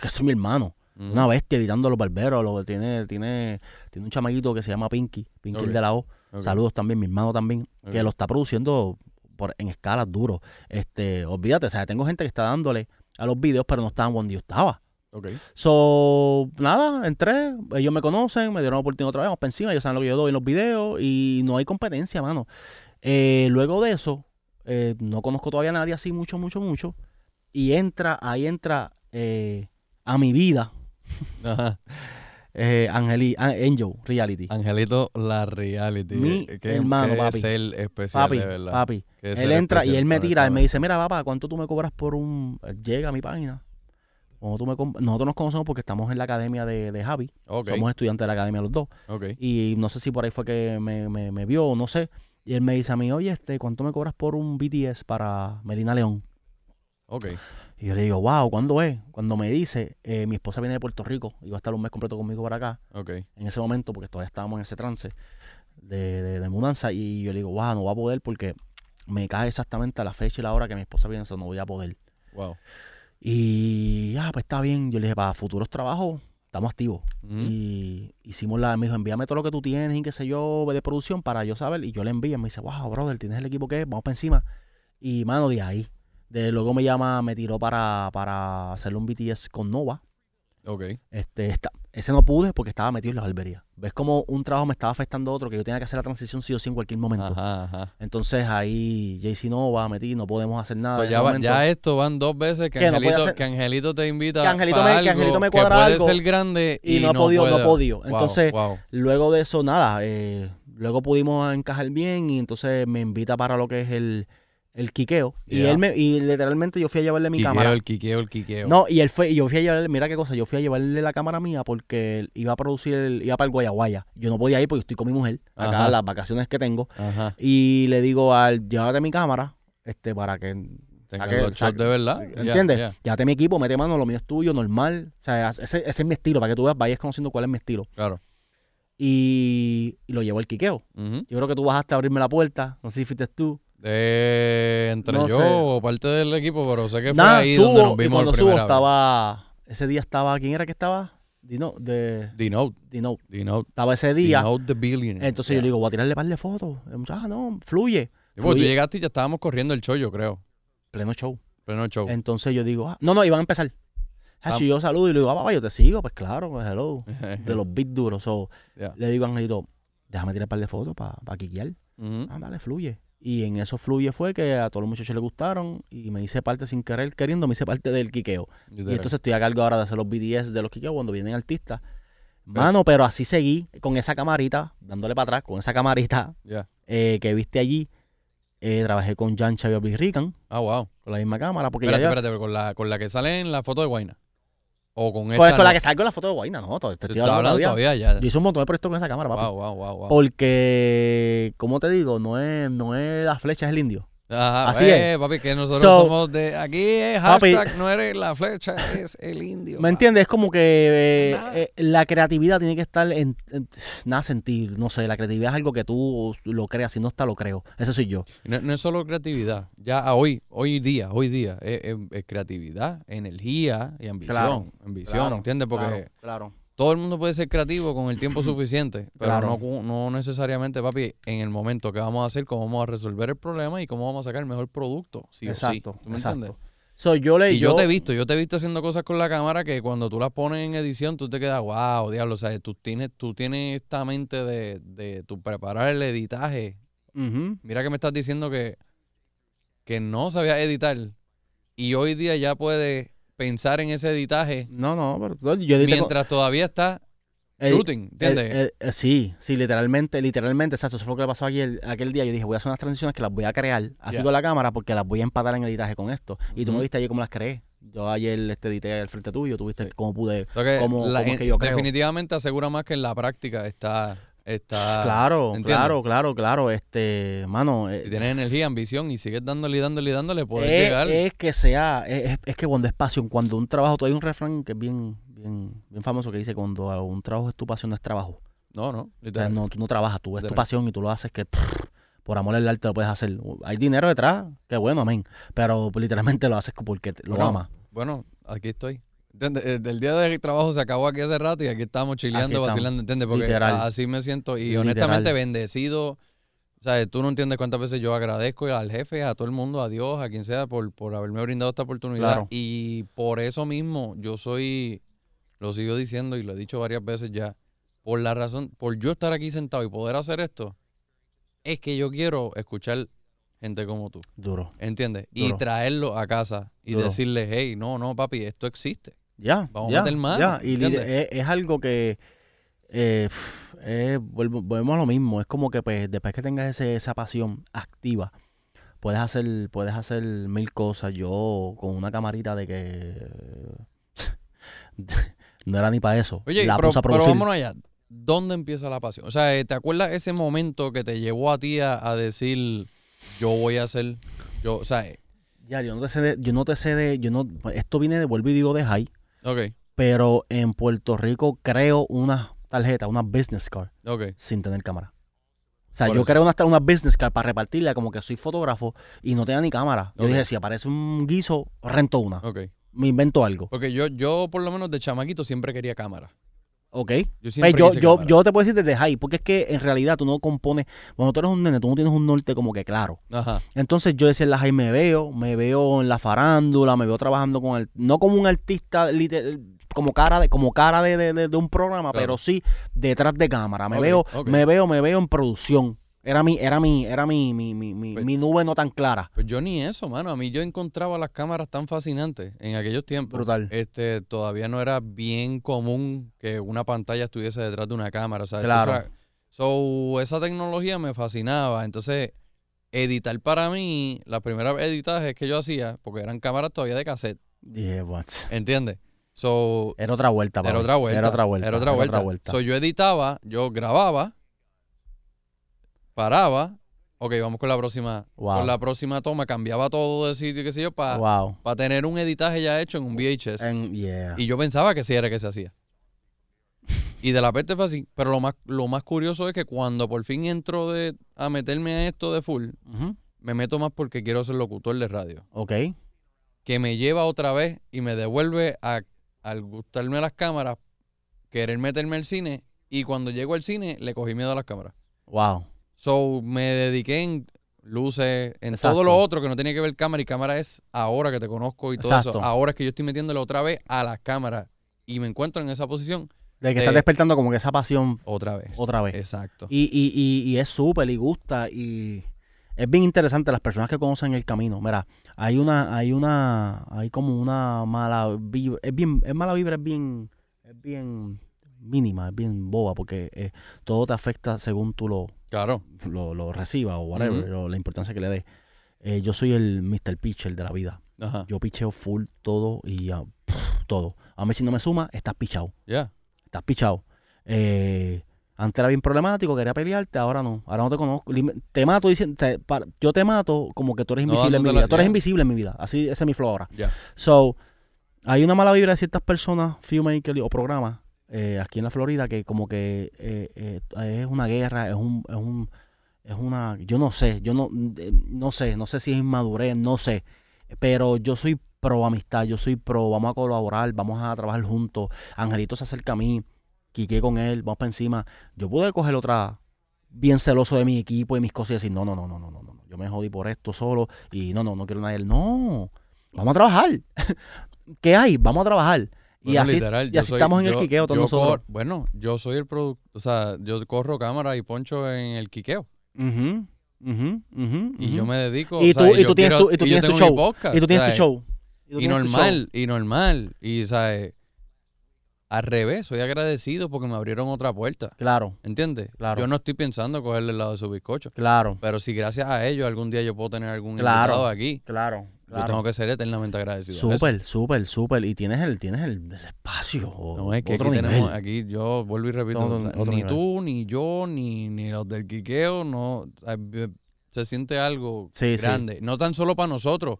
que es mi hermano. Una bestia editando a los barberos. Lo, tiene, tiene, tiene un chamaguito que se llama Pinky. Pinky Ok. el de la O. Saludos también, mi hermano también. Que lo está produciendo por, en escalas duro. Este, olvídate, o sea, tengo gente que está dándole a los videos, pero no estaban donde yo estaba. Ok. So, nada, entré, ellos me conocen, me dieron la oportunidad otra vez, vamos para encima, ellos saben lo que yo doy en los videos y no hay competencia, mano. Eh, luego de eso, eh, no conozco todavía a nadie así mucho, mucho, mucho. Y entra, ahí entra eh, a mi vida Ajá. (laughs) eh, Angeli, Angel Reality. Angelito, la reality. Mi Qué- hermano, papi. especial, Papi, de verdad. papi. Qué Él entra y él me tira, él me dice, mira, papá, ¿cuánto tú me cobras por un...? Llega a mi página. Tú me Nosotros nos conocemos porque estamos en la academia de, de Javi. Somos estudiantes de la academia los dos. Y no sé si por ahí fue que me, me, me vio o no sé. Y él me dice a mí, oye, este, ¿cuánto me cobras por un BTS para Melina León? Ok. Y yo le digo, wow, ¿cuándo es? Cuando me dice, eh, mi esposa viene de Puerto Rico, iba a estar un mes completo conmigo para acá, Ok. en ese momento, porque todavía estábamos en ese trance de, de, de mudanza. Y yo le digo, wow, no voy a poder porque me cae exactamente a la fecha y la hora que mi esposa viene, eso no voy a poder. Wow. Y ya, pues está bien. Yo le dije, para futuros trabajos, estamos activos. Y hicimos la, me dijo, envíame todo lo que tú tienes y qué sé yo de producción para yo saber. Y yo le envío, me dice, wow, brother, ¿tienes el equipo que es? Vamos para encima. Y mano, de ahí. De luego me llama, me tiró para, para hacerle un BTS con Nova. Ok. Este, esta- ese no pude porque estaba metido en la barbería. ¿Ves cómo un trabajo me estaba afectando a otro que yo tenía que hacer la transición sí o sí en cualquier momento? Ajá, ajá. Entonces ahí JC Nova metí, no podemos hacer nada. So, en ya, va- ya esto van dos veces que, no Angelito, hacer- que Angelito te invita Que Angelito me- que Angelito me cuadra puede algo ser grande y y, no ha podido- no puede. ha podido. Wow, Entonces, wow. Luego de eso, nada, eh, luego pudimos encajar bien y entonces me invita para lo que es el, el quiqueo. Y Yeah. él me, y literalmente yo fui a llevarle mi Quiqueo, cámara. el quiqueo, el quiqueo. No, y él fue, y yo fui a llevarle, mira qué cosa, yo fui a llevarle la cámara mía porque él iba a producir, el- iba para el Guayaguaya. Yo no podía ir porque estoy con mi mujer, acá Ajá. las vacaciones que tengo. Ajá. Y le digo al, llévate mi cámara, este, para que saque- los shots de verdad. ¿Entiendes? ya, Llévate mi equipo, mete mano, lo mío es tuyo, normal. O sea, ese, ese es mi estilo, para que tú veas, vayas conociendo cuál es mi estilo. Claro. Y, y lo llevo al quiqueo. Yo creo que tú bajaste a abrirme la puerta. No sé si fuiste tú. Eh, entre No yo sé. o parte del equipo, pero sé que fue Nada, ahí subo. donde nos y vimos cuando primera vez. estaba... Ese día estaba... ¿Quién era que estaba? Dino, de... D-Note, Dino. D-Note, Estaba ese día. D-Note the Billionaire. Entonces yo le digo, voy a tirarle par de fotos. El muchacho, ah, no, fluye. Sí, porque tú fluye. llegaste y ya estábamos corriendo el show, yo creo. Pleno show. Pleno show. Entonces yo digo, ah, no, no, iban a empezar. Ah. Y yo saludo y le digo, ah, papá, yo te sigo. Pues claro, pues hello. (laughs) De los big duros. So. Le digo a Angelito, déjame tirar un par de fotos para pa quiquear. Ujú. Ah, dale, fluye. Y en eso fluye fue que a todos los muchachos les gustaron y me hice parte sin querer, queriendo, me hice parte del quiqueo. Y entonces estoy a cargo ahora de hacer los BDS de los quiqueos cuando vienen artistas. Mano, pero así seguí con esa camarita, dándole para atrás, con esa camarita eh, que viste allí. Eh, trabajé con Jan Xavier Rican, Ah, wow. con la misma cámara, porque Espérate, ya, espérate, con la, con la que sale en la foto de Guayna. O con esta. Pues con la que salgo en la foto de Guayna, no, te Tú estoy hablando hablando todavía. todavía ya. Yo hice un montón de proyectos con esa cámara, papi. Wow, wow, wow, wow. Porque, como te digo, no es, no es la flecha, es el indio. Ajá, así eh, es. papi, que nosotros So- somos de. Aquí es Papi- hashtag, no eres la flecha, es el indio. ¿Me entiendes? Es como que eh, eh, la creatividad tiene que estar en, en- nada sentir, no sé, la creatividad es algo que tú lo creas, si no está lo creo. Ese soy yo. No, no es solo creatividad. Ya hoy, hoy día, hoy día, es, es- es creatividad, energía y ambición. Claro, ambición, claro, ¿entiendes? Porque Claro, claro. Todo el mundo puede ser creativo con el tiempo suficiente, pero Claro. no, no necesariamente, papi, en el momento que vamos a hacer, cómo vamos a resolver el problema y cómo vamos a sacar el mejor producto. Sí o sí. exacto, ¿Tú me exacto. entiendes? So, yo le Y yo, te he visto, yo te he visto haciendo cosas con la cámara que cuando tú las pones en edición, tú te quedas, wow, diablo, o sea, tú tienes, tú tienes esta mente de, de tu preparar el editaje. Mira que me estás diciendo que, que no sabías editar y hoy día ya puedes pensar en ese editaje No, no, pero yo edité con- mientras todavía está shooting, ¿entiendes? Eh, sí, sí, literalmente, literalmente, exacto. Eso fue lo que le pasó aquel, aquel día. Yo dije, voy a hacer unas transiciones que las voy a crear aquí con la cámara porque las voy a empatar en editaje con esto. Y tú me viste ayer cómo las creé. Yo ayer este, edité al frente tuyo, tú viste cómo pude. Que cómo- la- cómo es que yo creo. definitivamente asegura más que en la práctica está, está claro, ¿entiendes? claro, claro, claro. Este, mano, eh, Si tienes energía, ambición y sigues dándole y dándole y dándole, puedes es, llegar. es que sea, es, es- que cuando es pasión, cuando un trabajo, tú hay un refrán que es bien, bien, bien famoso que dice cuando un trabajo es tu pasión, no es trabajo. No, no, O sea, no, tú no trabajas, tú es tu pasión y tú lo haces que por amor al arte lo puedes hacer. Hay dinero detrás, qué bueno, amén. Pero literalmente lo haces porque lo Bueno, amas. Bueno, aquí estoy. ¿Entiendes? El, el día de trabajo se acabó aquí hace rato y aquí estamos chileando, estamos. vacilando, ¿entiendes? Porque Literal. así me siento y Literal. honestamente bendecido. O sea, tú no entiendes cuántas veces yo agradezco al jefe, a todo el mundo, a Dios, a quien sea, por, por haberme brindado esta oportunidad. Claro. Y por eso mismo yo soy, lo sigo diciendo y lo he dicho varias veces ya, por la razón, por yo estar aquí sentado y poder hacer esto, es que yo quiero escuchar gente como tú. Duro. ¿Entiendes? Y traerlo a casa y Duro. decirle, hey, no, no, papi, esto existe. Ya, Vamos a meter mano, ya. Y li- ¿entiendes? es, es algo que eh, eh, volvemos a lo mismo. Es como que pues después que tengas ese, esa pasión activa, puedes hacer, puedes hacer mil cosas. Yo con una camarita de que (laughs) no era ni para eso. Oye, la pero, puse a pero vámonos allá. ¿Dónde empieza la pasión? O sea, eh, ¿te acuerdas ese momento que te llevó a ti a, a decir, yo voy a hacer, yo, o sea, eh, Ya, yo no te sé de, yo no te sé de, yo no, esto viene de, vuelvo y digo de high, ok, pero en Puerto Rico creo una tarjeta, una business card, ok, sin tener cámara. O sea, Por yo eso. creo una, una business card para repartirla como que soy fotógrafo y no tenía ni cámara. Yo Ok. dije, si aparece un guiso, rento una. ok. Me invento algo. Porque yo, yo por lo menos de chamaquito siempre quería cámara. ¿Ok? Yo Pues yo, yo, yo te puedo decir desde high, porque es que en realidad tú no compones, cuando tú eres un nene, tú no tienes un norte como que claro. Ajá, Entonces yo decía en la high me veo, me veo en la farándula, me veo trabajando con el, no como un artista liter- como cara de, como cara de, de- de- un programa, Claro. pero sí detrás de cámara. Me veo, me veo, me veo en producción. Era mi, era mi, era mi, mi, mi, mi, Pues- mi nube no tan clara. Pues yo ni eso, mano. A mí yo encontraba las cámaras tan fascinantes en aquellos tiempos. Brutal. Este, todavía no era bien común que una pantalla estuviese detrás de una cámara. ¿sabes? Claro. So, esa tecnología me fascinaba. Entonces, editar para mí, las primeras editajes que yo hacía, porque eran cámaras todavía de cassette, Dije, what? ¿entiendes? So, Era otra vuelta, era papi. otra vuelta. Era otra vuelta. Era otra vuelta. vuelta. So, yo editaba, yo grababa, paraba. Ok, vamos con la próxima. Wow. Con la próxima toma, cambiaba todo de sitio, qué sé yo, para wow. tener un editaje ya hecho en un VHS. Yeah. Y yo pensaba que sí era que se hacía. Y de la peste fue así. Pero lo más, lo más curioso es que cuando por fin entro de, a meterme a esto de full, me meto más porque quiero ser locutor de radio. Ok. Que me lleva otra vez y me devuelve a, al gustarme las cámaras, querer meterme al cine. Y cuando llego al cine, le cogí miedo a las cámaras. Wow. So, me dediqué en luces, en Exacto. todo lo otro que no tenía que ver cámara. Y cámara es ahora que te conozco y todo Exacto. eso. Ahora es que yo estoy metiéndole otra vez a las cámaras. Y me encuentro en esa posición De que De- estás despertando como que esa pasión otra vez. otra vez. Exacto. Y, y, y, y es súper y gusta y es bien interesante las personas que conocen el camino. Mira, hay una, hay una, hay como una mala vibra, es bien, es mala vibra, es bien, es bien mínima, es bien boba, porque eh, todo te afecta según tú lo, Claro. lo, lo recibas o whatever, Ujú. o la importancia que le des. Eh, yo soy el Mr. Pitcher de la vida. Ajá. Yo picheo full todo y ah, pff, todo. A mí si no me suma, estás pichado. Ya. Estás pichado. Eh, antes era bien problemático, quería pelearte, ahora no. Ahora no te conozco. Te mato diciendo, yo te mato como que tú eres No invisible en mi la- vida. Tú eres invisible en mi vida. Así, ese es mi flow ahora. So, hay una mala vibra de ciertas personas, filmmakers o programas eh, aquí en la Florida que como que eh, eh, es una guerra, es un, es un, es una, yo no sé, yo no, no sé, no sé si es inmadurez, no sé, pero yo soy pro amistad, yo soy pro, vamos a colaborar, vamos a trabajar juntos, Angelito se acerca a mí, quiqué con él, vamos para encima, yo pude coger otra bien celoso de mi equipo y mis cosas y decir, no, no, no, no, no, no, no, yo me jodí por esto solo y no, no, no quiero nadie, no, vamos a trabajar, (laughs) ¿qué hay? Vamos a trabajar. Y así, literal, y así soy- estamos en el quiqueo todos nosotros. bueno, yo soy el productor, o sea, yo corro cámara y poncho en el quiqueo. Ujú, ujú, ujú, Y yo me dedico. Y o sea, tú- y yo tú tienes quiero- tu- y tú tienes tu show. podcast, Y tú tienes tu show. Y normal, y normal. Y, ¿sabes? Al revés, soy agradecido porque me abrieron otra puerta. Claro, ¿Entiendes? Claro. Yo no estoy pensando cogerle el lado de su bizcocho. claro, Pero si gracias a ellos algún día yo puedo tener algún Claro, invitado aquí, claro. Yo tengo que ser eternamente agradecido. Súper, súper, súper. Y tienes el, tienes el, el espacio. o- No, es que otro aquí nivel. tenemos, aquí yo vuelvo y repito, Otro- otro ni nivel. tú, ni yo, ni, ni los del quiqueo, no, se siente algo Sí, sí. grande. No tan solo para nosotros.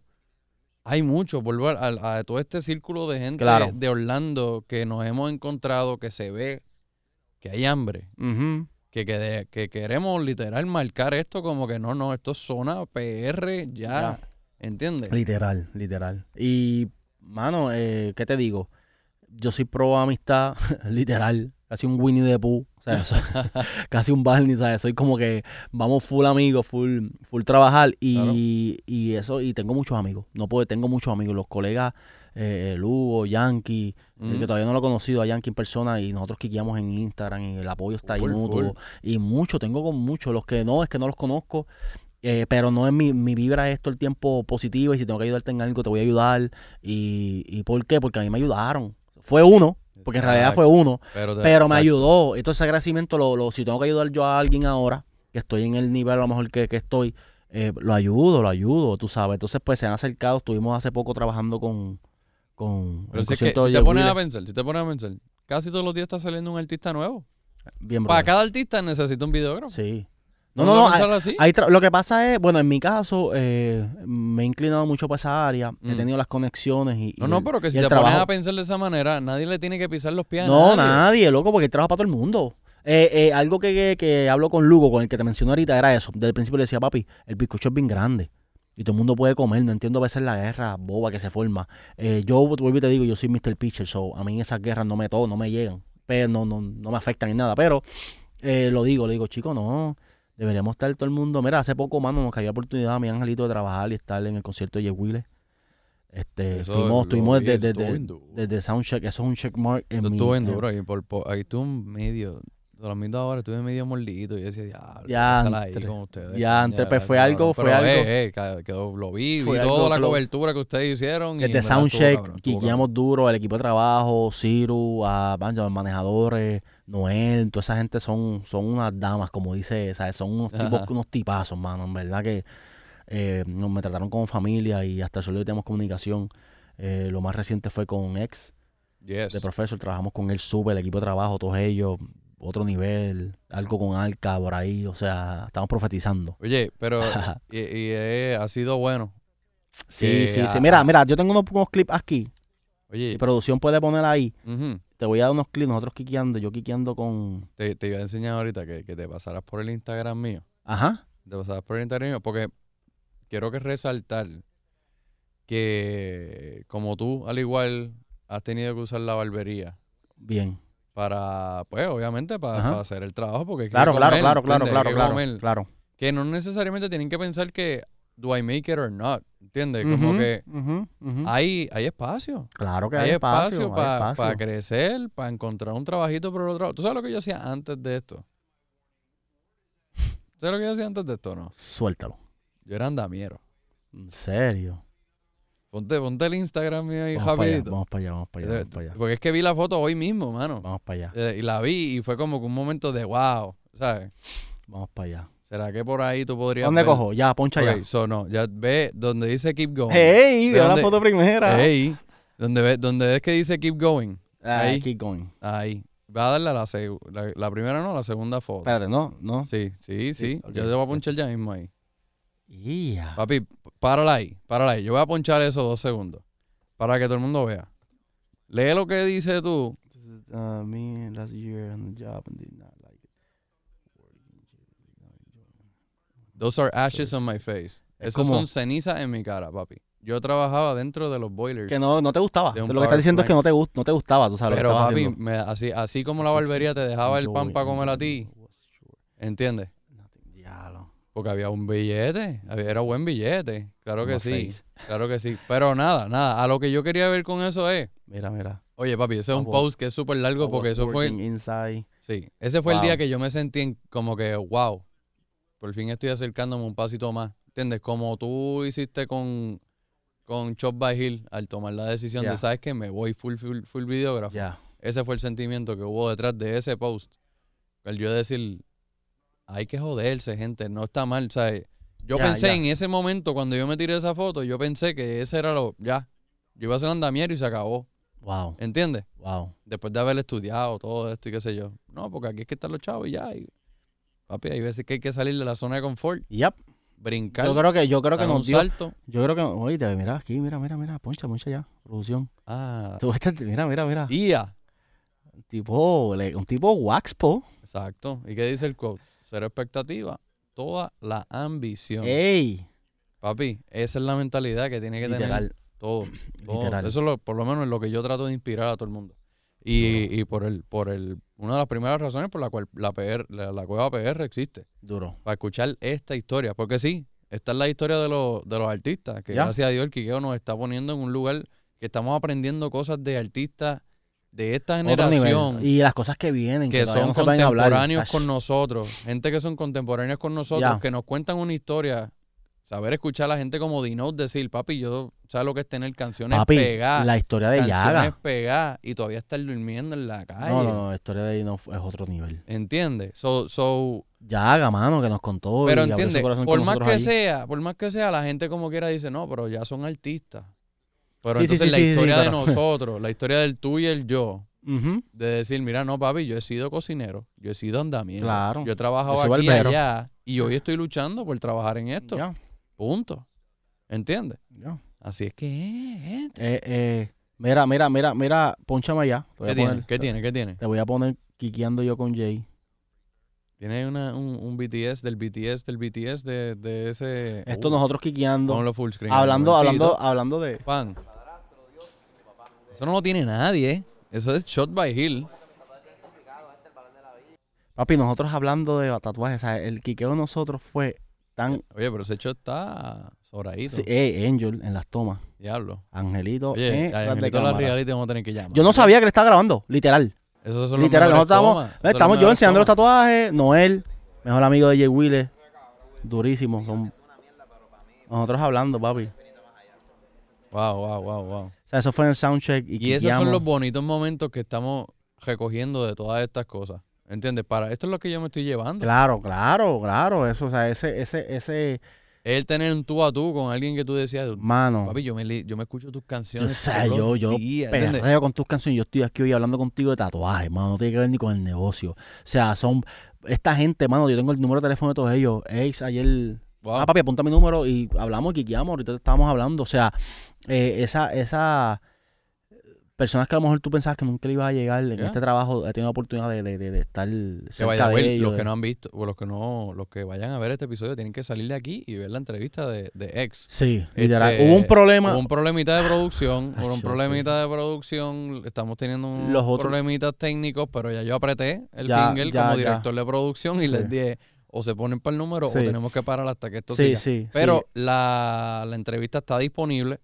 Hay mucho, vuelvo a, a- a todo este círculo de gente Claro. de Orlando que nos hemos encontrado, que se ve que hay hambre, que, que, que queremos literal marcar esto como que no, no, esto es zona PR ya, Ya. ¿Entiendes? Literal, literal. Y, mano, eh, ¿qué te digo? Yo soy pro amistad, (laughs) literal. Casi un Winnie the Pooh. (laughs) (laughs) Casi un Barney, ¿sabes? Soy como que vamos full amigos, full, full trabajar. Y, y eso, y tengo muchos amigos. No puedo, tengo muchos amigos. Los colegas, eh, Lugo, Yankee, eh, Mm. que todavía no lo he conocido a Yankee en persona. Y nosotros quiqueamos en Instagram y el apoyo está ahí mutuo. Y mucho, tengo con muchos. Los que no, es que no los conozco. Eh, pero no es mi, mi vibra es todo el tiempo positiva y si tengo que ayudarte en algo te voy a ayudar. ¿Y, y por qué? Porque a mí me ayudaron. Fue uno, porque en realidad fue uno, Pero, pero me ayudó. Entonces ese agradecimiento, lo, lo- si tengo que ayudar yo a alguien ahora, que estoy en el nivel a lo mejor que, que estoy, eh, lo ayudo, lo ayudo, tú sabes. Entonces pues se han acercado, estuvimos hace poco trabajando con... con Pero si, es que, concierto de si te pones a pensar, si te pones a pensar, casi todos los días está saliendo un artista nuevo. Bien, Para brother. cada artista necesita un videógrafo. Sí. No, no, no, así. Hay lo que pasa es, bueno, en mi caso, eh, me he inclinado mucho para esa área. He Mm. tenido las conexiones y. No, y no, pero que si te pones a pensar de esa manera, nadie le tiene que pisar los pies a No, nadie. nadie, loco, porque trabaja para todo el mundo. Eh, eh, algo que, que, que hablo con Lugo, con el que te mencioné ahorita, era eso. Desde el principio le decía, papi, el bizcocho es bien grande. Y todo el mundo puede comer. No entiendo a veces la guerra boba que se forma. Eh, yo vuelvo y te digo, yo soy Mr. Pitcher, so a mí esas guerras no me to no me llegan. Pero no, no, no me afectan ni nada. Pero eh, lo digo, le digo, chico, no. Deberíamos estar todo el mundo. Mira, hace poco, mano, nos cayó la oportunidad a mi angelito de trabajar y estar en el concierto de Jay Wheeler. Este, Eso fuimos, estuvimos vi, desde, desde, desde Soundcheck. Eso es un checkmark en mi... estuvo en- duro. Y por, ahí medio. Mismos ahora estuve medio mordidito. Y yo decía, diablo, Ya estar ahí antes. con ustedes. Ya antes, pues, fue cabrón". algo- fue Pero, algo- eh, eh, quedó- lo vi, vi toda la cobertura que ustedes hicieron. Desde Soundcheck, quiqueamos duro, el equipo de trabajo, Ciru, a los manejadores, Noel, toda esa gente son, son unas damas, como dice, ¿sabes? son unos tipos, unos tipazos, mano, en verdad que eh, nos me trataron como familia y hasta el hoy tenemos comunicación. Eh, lo más reciente fue con ex. Yes. de Professor, trabajamos con él súper, el equipo de trabajo, todos ellos, otro nivel, algo con Alca por ahí, o sea, estamos profetizando. Oye, pero (laughs) y, y, eh, ha sido bueno. Sí, Que sí, sí. Mira, mira, yo tengo unos, unos clips aquí. Oye, Mi producción puede poner ahí. Te voy a dar unos clips, nosotros quiqueando, yo quiqueando con... te, te iba a enseñar ahorita que, que te pasaras por el Instagram mío. Ajá. Te pasaras por el Instagram mío porque quiero que resaltar que como tú, al igual, has tenido que usar la barbería Bien. Para, pues, obviamente, para, hacer el trabajo, porque hay que Claro, claro, comer, claro, claro, claro, claro, claro. Que no necesariamente tienen que pensar que do I make it or not, ¿entiendes? Como que hay, hay espacio. Claro que Hay, hay, espacio espacio, para crecer, para encontrar un trabajito por otro lado. ¿Tú sabes lo que yo hacía antes de esto? ¿Sabes lo que yo hacía antes de esto o no? Suéltalo. Yo era andamiero. En serio. Ponte, ponte el Instagram mío ahí Vamos para allá, vamos para allá, vamos para allá, vamos para allá. Porque es que vi la foto hoy mismo, mano. Vamos para allá, Eh, y la vi y fue como que un momento de wow, ¿sabes? vamos para allá. ¿Será que por ahí tú podrías ¿Dónde ver? cojo? Ya, poncha Ok, ya. so no, ya ve donde dice keep going. ¡Hey! ¿De Ve la foto primera. Ey, Donde, ve- donde es que dice keep going. Ah, Ahí. Keep going. Ahí. Va a darle a la, la, la primera, no, la segunda foto. Espérate, no, no. Sí, sí, sí. ok, Yo te voy a ponchar ya mismo ahí. Yeah. Papi, párala ahí, párala ahí. Yo voy a ponchar eso dos segundos. Para que todo el mundo vea. Lee lo que dice tú. This is, uh, me last year on the job and did not like it. Those are ashes on my face. Es Esos son cenizas en mi cara, papi. Yo trabajaba dentro de los boilers. Que no, no te gustaba. Lo que estás diciendo es que no te, gust- no te gustaba, tú sabes lo que Pero papi, me- así, así como la barbería te dejaba el pan para comer a ti, ¿entiendes? Porque había un billete, había- era buen billete, claro que sí, face. claro que sí. Pero nada, nada, a lo que yo quería ver con eso es, Mira, mira. oye papi, ese es un post que es súper largo porque eso fue, inside. sí, ese fue el día que yo me sentí en- como que, wow, por fin estoy acercándome un pasito más, ¿entiendes? Como tú hiciste con, con Chop by Hill al tomar la decisión de, ¿sabes qué? Me voy full, full, full videógrafo. Ya. Ese fue el sentimiento que hubo detrás de ese post. El yo decir, hay que joderse, gente, no está mal, ¿sabes? Yo Ya, pensé ya. en ese momento, cuando yo me tiré esa foto, yo pensé que ese era lo, ya, yo iba a hacer andamiero y se acabó, Wow. ¿entiendes? Wow. Después de haber estudiado todo esto y qué sé yo. No, porque aquí es que están los chavos y ya. y- papi, hay veces que hay que salir de la zona de confort, Yep. brincar, Yo creo que, yo creo que nos dio. salto. Yo creo que, oye, mira aquí, mira, mira, mira, poncha, poncha ya, producción. Ah, Tú, mira, mira, mira. ya. Un tipo, un tipo waxpo. Exacto. ¿Y qué dice el quote? Cero expectativa, toda la ambición. Ey. Papi, esa es la mentalidad que tiene que tener todo. todo. (clears throat) Literal. Eso es lo, por lo menos es lo que yo trato de inspirar a todo el mundo. Y, y por el, por el, una de las primeras razones por la cual la PR, la, la cueva PR existe. Duro. Para escuchar esta historia. Porque sí, esta es la historia de, los de los artistas. Que Ya. gracias a Dios el Quiqueo nos está poniendo en un lugar que estamos aprendiendo cosas de artistas de esta generación Y las cosas que vienen, que, son no contemporáneos con nosotros, gente que son contemporáneos con nosotros, que nos cuentan una historia, saber escuchar a la gente como Dinote decir, papi, yo sabes lo que es tener canciones Papi, pegadas, la historia de canciones Yaga. pegadas y todavía estar durmiendo en la calle. No, no, no, la historia de no es otro nivel. ¿Entiendes? So, so, Yaga, mano, que nos contó. pero entiende, por más que sea, por más que sea, la gente como quiera dice, no, pero ya son artistas. Pero Sí, entonces sí, la sí, historia de nosotros, la historia del tú y el yo, de decir, mira, no, papi, yo he sido cocinero, yo he sido andamiento, Claro. yo he trabajado Yo aquí y barbero. allá y hoy estoy luchando por trabajar en esto. Ya, Punto. ¿Entiendes? ya. Así es que. Eh, eh, mira, mira, mira, mira, ponchame allá. ¿Qué tiene? ¿Qué tiene? ¿Qué tiene? te voy a poner quiqueando yo con Jay. Tiene una, un, un BTS del BTS del BTS de, de ese. Esto Uh, nosotros quiqueando. ponlo full screen. Hablando, hablando, hablando de. Pan. Eso no lo tiene nadie, ¿eh? Eso es Shot by Hill. Papi, nosotros hablando de tatuajes, o sea, el quiqueo de nosotros fue tan. Oye, pero ese shot está sobradito. Sí, eh, Angel en las tomas. Diablo. Angelito. Oye, eh, Angelito la reality vamos a tener que llamar. Yo no sabía que le estaba grabando, literal. Esos son Literal, los nosotros estamos, tomas. Son estamos los yo enseñando los tatuajes, Noel, mejor amigo de Jay Wille, durísimo. Son... Nosotros hablando, papi. Wow, wow, wow, wow. O sea, eso fue en el soundcheck y, Y esos son los bonitos momentos que estamos recogiendo de todas estas cosas. ¿Entiendes? Para esto es lo que yo me estoy llevando. Claro, claro, claro. Eso, o sea, ese, ese, ese, Es tener un tú a tú con alguien que tú decías, mano. papi, yo me, yo me escucho tus canciones. o sea, yo, yo días", perreo con tus canciones. Yo estoy aquí hoy hablando contigo de tatuajes, mano. No tiene que ver ni con el negocio. O sea, son esta gente, mano. Yo tengo el número de teléfono de todos ellos. Ex, ayer. Wow. Ah, papi, apunta mi número y hablamos y quiqueamos. Ahorita estábamos hablando. O sea, eh, esa, esa personas que a lo mejor tú pensabas que nunca le iba a llegar en este trabajo, he tenido la oportunidad de, de, de, de estar que cerca vaya a de ver, ellos. los que no han visto, o los que no, los que vayan a ver este episodio tienen que salir de aquí y ver la entrevista de, de ex. Sí, literal. Este, Hubo un problema. Hubo un problemita de producción, hubo un yo problemita de producción, estamos teniendo unos Los problemitas técnicos, pero ya yo apreté el Ya, finger ya, como ya. director de producción y Sí. les dije, o se ponen para el número Sí. o tenemos que parar hasta que esto sí, siga. sí, Pero. La, la entrevista está disponible.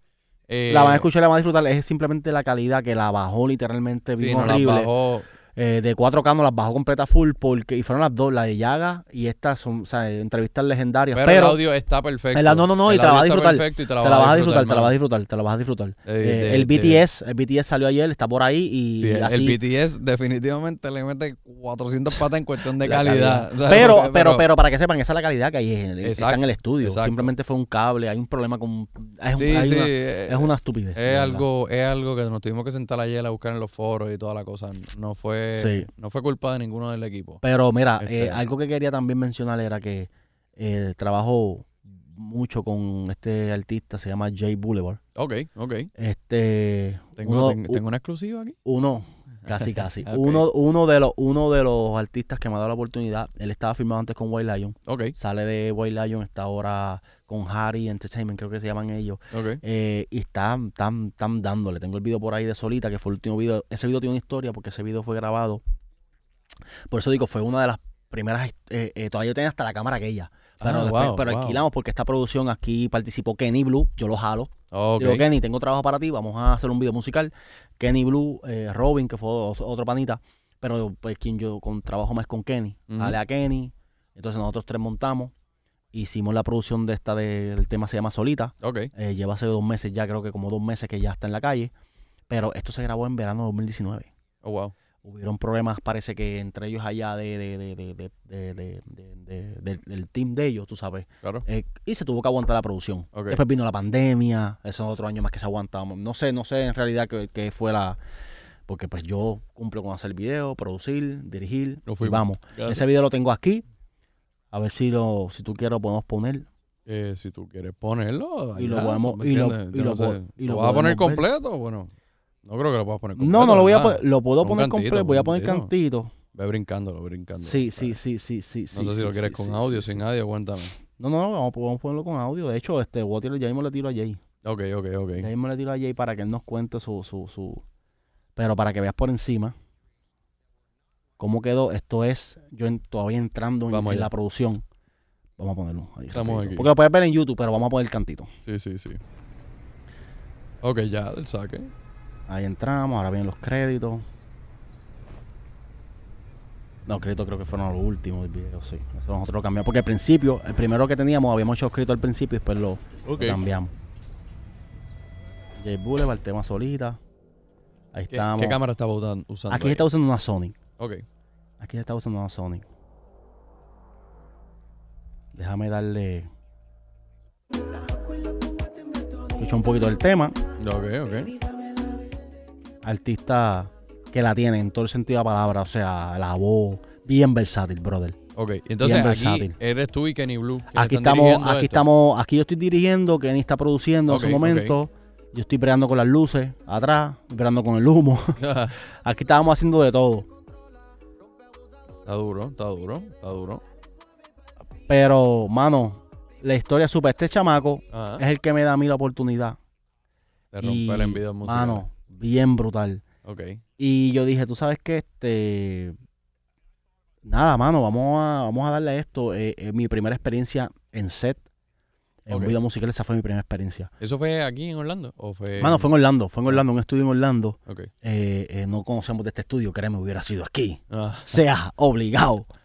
Eh, La van a escuchar, la van a disfrutar. Es simplemente la calidad que la bajó literalmente sí, bien nos la horrible. bajó. Eh, de 4K no las bajó completa full porque y fueron las dos, la de Yaga y estas son, o sea, entrevistas legendarias. Pero, Pero, el audio está perfecto. el- no, no, no, y te la vas a audio está disfrutar. perfecto y te la vas a disfrutar, te la vas a disfrutar, te la vas a disfrutar. Eh, Eh, el BTS, el BTS salió ayer, está por ahí y Sí, el, así. el BTS definitivamente le mete 400 patas en cuestión de La calidad. (laughs) O sea, pero, porque- pero, pero para que sepan, esa es la calidad que hay en el, está Exacto, en el estudio. exacto. Simplemente fue un cable, hay un problema con. Es, Sí, sí, una, eh, es una estupidez. de Es algo, es algo que nos tuvimos que sentar ayer a buscar en los foros y toda la cosa. No fue, Sí. no fue culpa de ninguno del equipo. Pero mira, Este- eh, algo que quería también mencionar era que eh, trabajo mucho con este artista, se llama Jay Boulevard. Ok, ok. Este. Tengo, uno, tengo una exclusiva aquí. uno, (laughs) casi casi. Uno, uno, de los, uno de los artistas que me ha dado la oportunidad, él estaba firmado antes con White Lion. Ok, Sale de White Lion, está ahora con Harry Entertainment, creo que se llaman ellos. Eh, y están, están, están dándole. Tengo el video por ahí de Solita, que fue el último video. Ese video tiene una historia porque ese video fue grabado. Por eso digo, fue una de las primeras. eh, eh, todavía tenía hasta la cámara aquella. Pero, Ah, después- wow, pero wow. alquilamos porque esta producción aquí participó Kenny Blue. Yo lo jalo. Ok. Digo, Kenny, tengo trabajo para ti. Vamos a hacer un video musical. Kenny Blue, Robin, que fue otro, panita. Pero pues quien yo con trabajo más con Kenny. Jale a Kenny. Entonces nosotros tres montamos. Hicimos la producción de esta, del tema se llama Solita. Eh, lleva hace dos meses ya, creo que como dos meses que ya está en la calle. Pero esto se grabó en verano de 2019. Oh, wow. Hubieron problemas, parece que entre ellos allá de, del team de ellos, tú sabes. Claro. Eh, y se tuvo que aguantar la producción. Después vino la pandemia, esos otro año más que se aguantamos. No sé, no sé en realidad qué, fue la, porque pues yo cumplo con hacer video, producir, dirigir, no y vamos. Ese video lo tengo aquí, a ver si lo, si tú quieres lo podemos poner. Eh, si tú quieres ponerlo. Y lo allá, podemos- ¿tú me y lo- y lo no sé. po- y ¿Lo vas a poner completo? Bueno, no creo que lo puedas poner completo. No, no lo voy a poner, lo puedo poner cantito, completo, voy a poner cantito. cantito. Ve brincándolo, brincando. Sí, sí, sí, sí, sí. No sí, sé si sí, lo quieres sí, con audio, sin audio, cuéntame. No, no, no, vamos, vamos a ponerlo con audio. De hecho, este, voy a tirar, ya mismo le tiro a Jay. Ok, ok, ok. Ya mismo le tiro a Jay para que él nos cuente su, su, su... Pero para que veas por encima cómo quedó. Esto es yo en- todavía entrando en, la producción. Vamos a ponerlo ahí. Estamos aquí. Porque lo puedes ver en YouTube, pero vamos a poner el cantito. Sí, sí, sí. Ok, ya, del saque. Ahí entramos, ahora vienen los créditos. No, créditos creo que fueron los últimos del video, sí. Eso nosotros lo cambiamos. Porque al principio, el primero que teníamos, habíamos hecho escrito al principio y después lo, lo Ok. cambiamos. J Boulevard, el tema solita. Ahí ¿Qué, estamos. qué cámara estaba usan- usando? Aquí ahí? está usando una Sony. Ok. Aquí se está usando una Sony. Déjame darle. Escucha un poquito del tema. Ok, ok. Artista que la tiene en todo el sentido de la palabra. O sea, la voz. Bien versátil, brother. Ok, entonces Bien aquí versátil. eres tú y Kenny Blue. Aquí estamos, aquí esto. estamos, aquí yo estoy dirigiendo, Kenny está produciendo en su momento. Yo estoy peleando con las luces atrás, peleando con el humo. (laughs) Aquí estábamos haciendo de todo. Está duro, está duro, está duro. Pero, mano, la historia es súper. Este chamaco Ajá. es el que me da a mí la oportunidad. Te rompe Y, el envío musical. Mano, bien brutal. Ok. Y yo dije, tú sabes que este. Nada, mano, vamos a, vamos a darle a esto. Eh, eh, mi primera experiencia en set. En Ok. un video musical, esa fue mi primera experiencia. ¿Eso fue aquí en Orlando? ¿O fue Mano, fue en Orlando, fue en Orlando, un estudio en Orlando. Ok. Eh, eh, no conocemos de este estudio, créeme, hubiera sido aquí. Ah. Sea obligado. (laughs)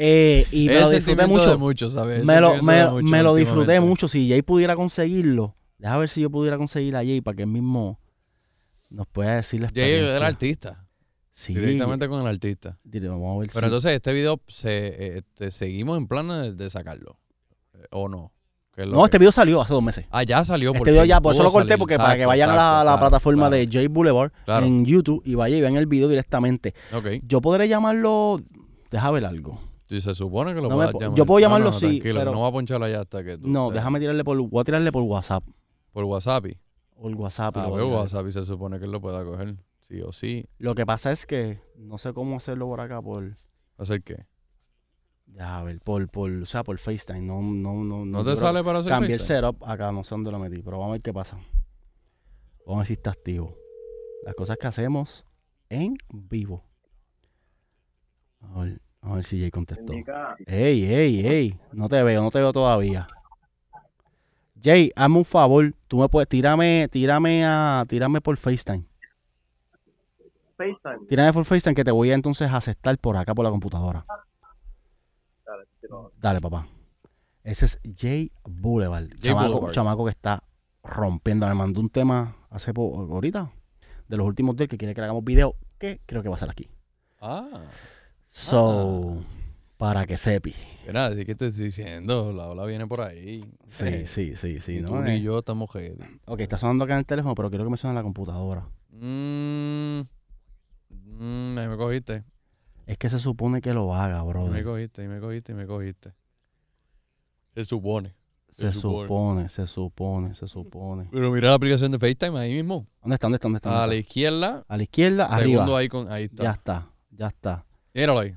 Eh, y me lo disfruté sentimiento de mucho. ¿sabes? Me lo, me, de muchos me lo disfruté últimamente. mucho. Si Jay pudiera conseguirlo, deja ver si yo pudiera conseguir a Jay para que él mismo nos pueda decir la Jay era artista. Sí, Directamente con el artista. dire- vamos a ver Pero si- entonces este video se, este, seguimos en plan de, de sacarlo. ¿O no? ¿Qué es lo No, que- este video salió hace dos meses. Ah, ya salió. Este video ya, por eso lo corté, salir. porque para que Exacto, vayan a la, exacto, la claro, plataforma claro. de Jay Boulevard Claro. en YouTube y vaya y vean el video directamente. Ok. Yo podré llamarlo, deja ver algo. Sí, se supone que lo No puedas llamar. yo puedo No, llamarlo, no, sí, tranquilo, pero- No va a ponchar allá hasta que tú... No, te- déjame tirarle por, voy a tirarle por WhatsApp. Por WhatsApp. El WhatsApp. Ah, pero tirar. WhatsApp y se supone que él lo pueda coger. Sí o sí. Lo que pasa es que no sé cómo hacerlo por acá, por... ¿Hacer qué? Deja ver, por, por, o sea, por FaceTime. No, no, no. ¿No te sale para hacer Cambié el FaceTime? setup acá, no sé dónde lo metí, pero vamos a ver qué pasa. Vamos a ver si está activo. Las cosas que hacemos en vivo. A ver, a ver si Jay contestó. Ey, ey, ey. No te veo, no te veo todavía. Jay, hazme un favor. Tú me puedes, tírame, tírame a, tírame por FaceTime. FaceTime. Tírame por FaceTime que te voy a entonces aceptar por acá por la computadora. Dale, papá. Ese es Jay Boulevard. Jay chamaco, Boulevard. chamaco que está rompiendo. Me mandó un tema hace poco, ahorita, de los últimos días que quiere que le hagamos video, que creo que va a ser aquí. Ah. So, para que sepi. Mira, ¿de qué te estoy diciendo? La ola viene por ahí. Sí, Eh, sí, sí, sí. y ¿no? tú Eh, y yo estamos ready. Ok, está sonando acá en el teléfono, pero quiero que me suene en la computadora. Mm, mm, ahí me cogiste. Es que se supone que lo haga, Ahí me brother. cogiste, ahí me cogiste, ahí me cogiste. Se supone. Se se supone. supone, se supone, se supone. Pero mira la aplicación de FaceTime ahí mismo. ¿Dónde está? ¿Dónde está? ¿Dónde está? A ¿Dónde la izquierda, A la izquierda, segundo arriba. icon, ahí está. Ya está, ya está. Míralo ahí.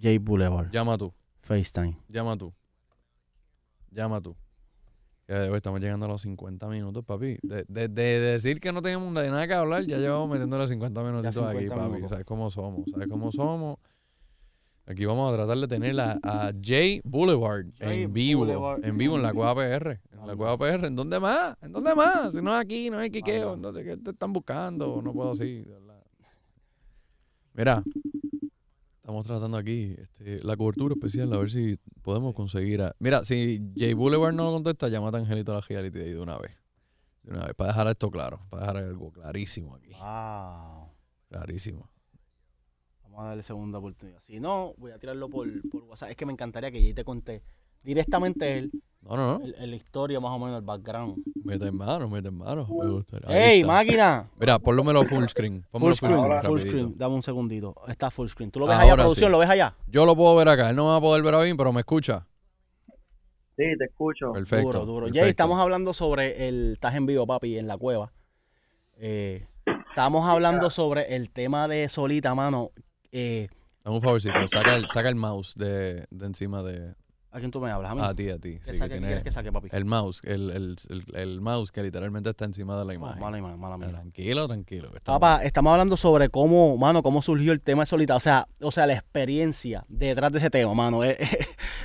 Jay Boulevard, Llama tú, FaceTime. llama tú. Llama tú. Ya de hoy estamos llegando a los 50 minutos, papi. De, de- de decir que no teníamos de nada que hablar, ya llevamos metiendo los 50 minutitos 50 aquí, papi. minutos. ¿Sabes cómo somos? ¿Sabes cómo somos? Aquí vamos a tratar de tener a, a Jay Boulevard Jay en vivo. Boulevard En vivo en la Cueva PR. En la Cueva PR. ¿En dónde más? ¿En dónde más? Si no es aquí, no hay quiqueo. ¿En dónde qué te están buscando? No puedo así. Mira, estamos tratando aquí este, la cobertura especial, a ver si podemos conseguir a... Mira, si Jay Boulevard no lo contesta, llámate a Angelito a la Reality de ahí de una vez. De una vez, para dejar esto claro, para dejar algo clarísimo aquí. Wow. Clarísimo. Vamos a darle segunda oportunidad. Si no, voy a tirarlo por, por WhatsApp. Es que me encantaría que Jay te conté directamente él, No, no, no. el, el historia más o menos, el background. Mete en mano, mete en mano. Me gustaría. Ahí ¡Ey, está. máquina! Mira, ponlomelo full screen. Pónmelo Full screen, full rapidito. screen. Dame un segundito. Está full screen. ¿Tú lo ves allá, Ahora producción? sí. ¿Lo ves allá? Yo lo puedo ver acá. Él no me va a poder ver a mí, pero me escucha. Sí, te escucho. Perfecto. duro, duro. perfecto. Jay, estamos hablando sobre el... Estás en vivo, papi, en la cueva. Eh, estamos hablando sobre el tema de Solita, mano. Eh, Dame un favorcito. Saca el, saca el mouse de, de encima de. ¿A quién tú me hablas? A mí. A ti, a ti. ¿Qué, Sí, que saque, ¿qué tiene quieres que saque, papi? el mouse. El, el, el, el mouse que literalmente está encima de la Oh, imagen. mala imagen, mala mía. Tranquilo, tranquilo. estamos- Papá, estamos hablando sobre cómo, mano, cómo surgió el tema de Solita. O sea, o sea, la experiencia detrás de ese tema, mano. eh,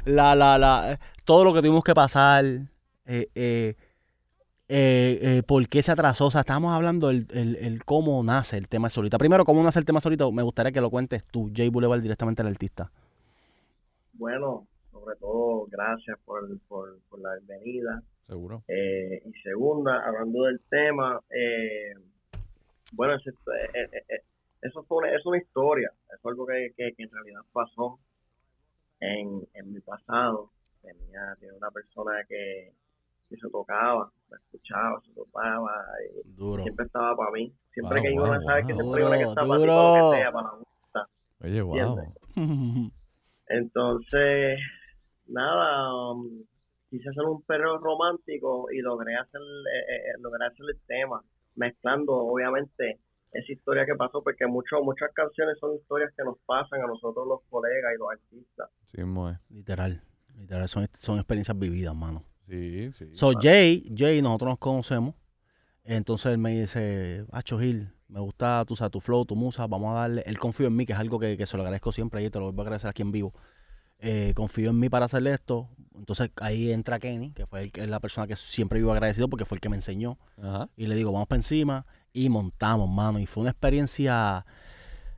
la, la, la, eh, todo lo que tuvimos que pasar. Eh, eh, eh, eh, por qué se atrasó. O sea, estábamos hablando el, el, el cómo nace el tema de Solita. Primero, cómo nace el tema de Solita, me gustaría que lo cuentes tú, Jay Boulevard, directamente al artista. Bueno, sobre todo, gracias por, por, por la bienvenida. Seguro. Eh, y segunda, hablando del tema, eh, bueno, eso, eh, eh, eh, eso fue una, es una historia, es algo que, que, que en realidad pasó en, en mi pasado. Tenía, tenía una persona que, que se tocaba, me escuchaba, se tocaba, y Duro. siempre estaba para mí. Siempre Wow, que una, wow, sabe que siempre hay una que Duro, está para ti, duro. para lo que sea, para la Oye, wow. ¿Entiendes? (laughs) Entonces, nada, um, quise hacer un perreo romántico y logré hacer, eh, eh, logré hacer el tema, mezclando obviamente esa historia que pasó, porque mucho, muchas canciones son historias que nos pasan a nosotros los colegas y los artistas. Sí, mismo es. Literal. Literal, son, son experiencias vividas, mano. Sí, sí. So, Jay, Jay, nosotros nos conocemos. Entonces él me dice, Acho Gil, me gusta tu, o sea, tu flow, tu musa, vamos a darle. Él confío en mí, que es algo que, que se lo agradezco siempre y te lo voy a agradecer aquí en vivo. Eh, confío en mí para hacerle esto. Entonces ahí entra Kenny, que fue el, que es la persona que siempre vivo agradecido porque fue el que me enseñó. Ajá. Y le digo, vamos para encima y montamos, mano. Y fue una experiencia.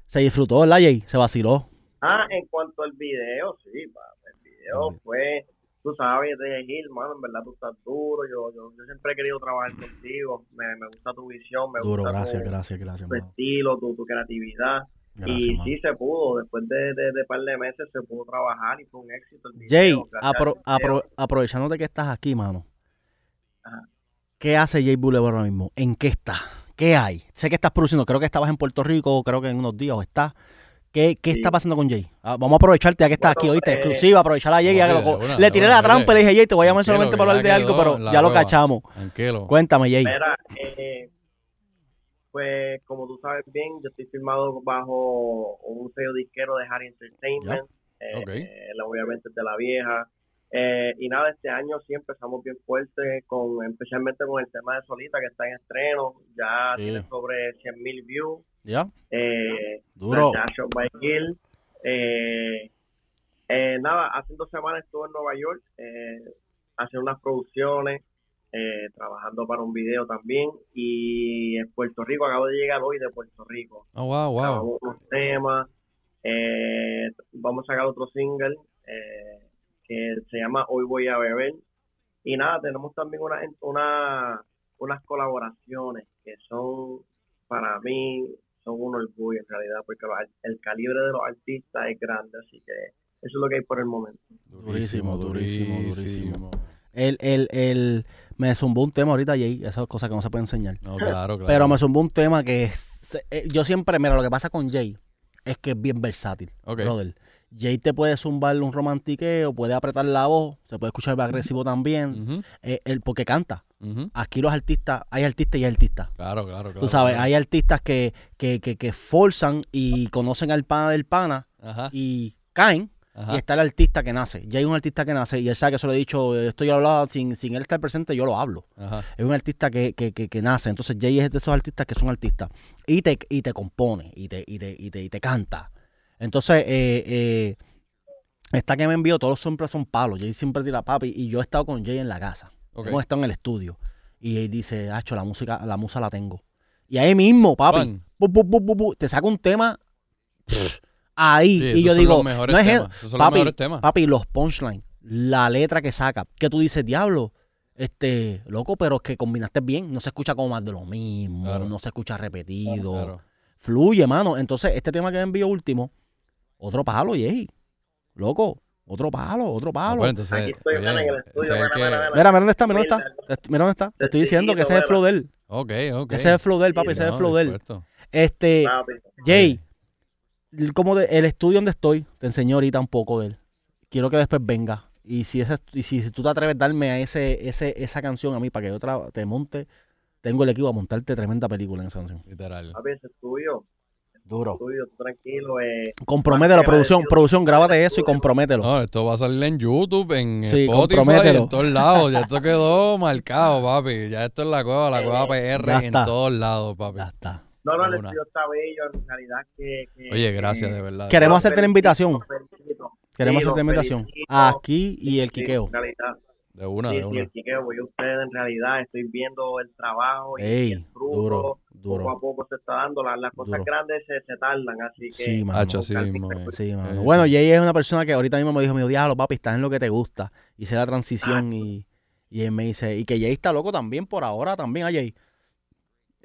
Se disfrutó, ¿verdad, Jay? Se vaciló. Ah, en cuanto al video, sí, pa, el video fue, tú sabes, de Gil, mano, en verdad tú estás duro, yo, yo, yo siempre he querido trabajar contigo, me, me gusta tu visión, me Duro, gusta gracias, tu, gracias, gracias, tu estilo, tu, tu creatividad. Gracias, y sí se pudo, después de, de, de par de meses se pudo trabajar y fue un éxito el. Jay, apro- apro- aprovechándote que estás aquí, mano. Ajá. ¿Qué hace Jay Boulevard ahora mismo? ¿En qué está? ¿Qué hay? Sé que estás produciendo, creo que estabas en Puerto Rico, creo que en unos días o está. ¿Qué, qué Sí. está pasando con Jay? Ah, vamos a aprovecharte ya que estás Bueno, aquí, oíste, eh, exclusiva, aprovechar a Jay. ya que de lo- una, le tiré la trampa y le dije, Jay, te voy a llamar solamente para hablar de algo, pero ya lo cachamos. Tranquilo. Cuéntame, Jay. Mira, eh, pues como tú sabes bien, yo estoy firmado bajo un sello disquero de Harry Entertainment, eh, Ok. eh, obviamente de la vieja. Eh, y nada, este año sí empezamos bien fuerte, con especialmente con el tema de Solita que está en estreno, ya Sí. tiene sobre 100 mil views. ¿Ya? Eh, Duro. By Gil. Eh, eh, nada, hace dos semanas estuve en Nueva York eh, haciendo unas producciones eh, trabajando para un video también. Y en Puerto Rico, acabo de llegar hoy de Puerto Rico. Oh, wow, wow. Grabamos unos temas. eh, vamos a sacar otro single eh, que se llama Hoy Voy a Beber. Y nada, tenemos también una, una, unas colaboraciones que son, para mí, son un orgullo en realidad, porque los el calibre de los artistas es grande, así que eso es lo que hay por el momento. Durísimo, durísimo, durísimo. El, el, el, me zumbó un tema ahorita, Jay, esas cosas que no se puede enseñar. No, claro, claro. Pero me zumbó un tema que es- eh, yo siempre, mira, lo que pasa con Jay es que es bien versátil, Ok. brother. Jay te puede zumbar un romantiqueo, puede apretar la voz, se puede escuchar agresivo también, eh, él, porque canta. Aquí los artistas, hay artistas y hay artistas. Claro, claro, claro. Tú sabes, claro. hay artistas que, que, que, que forzan y conocen al pana del pana Ajá, y caen. Ajá. Y está el artista que nace. Ya hay un artista que nace y él sabe que eso lo he dicho, esto yo lo hablaba sin, sin él estar presente, yo lo hablo. Ajá. Es un artista que, que, que, que nace. Entonces Jay es de esos artistas que son artistas. Y te, y te compone, y te, y te, y te, y te canta. Entonces, eh, eh, esta que me envió, todos siempre son palos. Jay siempre tira papi. Y yo he estado con Jay en la casa. Ok. Hemos estado en el estudio. Y él dice, Hacho, la música, la musa la tengo. Y ahí mismo, papi, bu, bu, bu, te saca un tema pff, ahí. Sí, y yo digo, los no es temas, esos son los papi, mejores temas. papi, los punchlines, la letra que saca, que tú dices, diablo, este, loco, pero es que combinaste bien, no se escucha como más de lo mismo, Claro. no se escucha repetido, Claro. fluye, mano. Entonces, este tema que me envió último, otro palo, Jay, loco, otro palo, otro palo. entonces, Aquí estoy, oye, mira, en el estudio, ese es el mira, que- mira, mira. Mira, mira dónde está, mira dónde Mira, está. Te- Mira dónde está. Te estoy diciendo que ese es el flow de él. Ok, ok. Ese es el flow de él, papi, ese es el flow de él. Este, Papi, Jay, como de- el estudio donde estoy, te enseño ahorita un poco de él. Quiero que después venga. Y si ese, y si, si tú te atreves a darme a ese, ese, esa canción a mí para que yo tra- te monte, tengo el equipo a montarte tremenda película en esa canción. Literal. papi, ese es tuyo. Duro. Tuyo, tranquilo. Eh, Compromételo, producción, producción, grábate eso y compromételo. No, esto va a salir en YouTube, en Sí, Spotify, compromételo. en todos lados. Ya esto quedó marcado, papi. Ya esto es la cueva, la (laughs) cueva PR en todos lados, papi. Ya está. No, no, el estudio está bello, en realidad que... que- Oye, gracias, de verdad. Queremos hacerte la invitación. Queremos Sí, hacerte la invitación. felicito. Aquí y el Sí, quiqueo. En realidad, De una, sí, de sí, una. el quiqueo, voy a ustedes en realidad, estoy viendo el trabajo y, Ey, el fruto. duro, Poco duro. a poco se está dando, las, las cosas Duro. grandes se, se tardan, así que... Sí, mano. Hacho. Sí, mano. Sí, bueno, sí. Jay es una persona que ahorita mismo me dijo, mi diablo, papi, estás en lo que te gusta. Hice la transición y, y él me dice, y que Jay está loco también por ahora, también a Jay.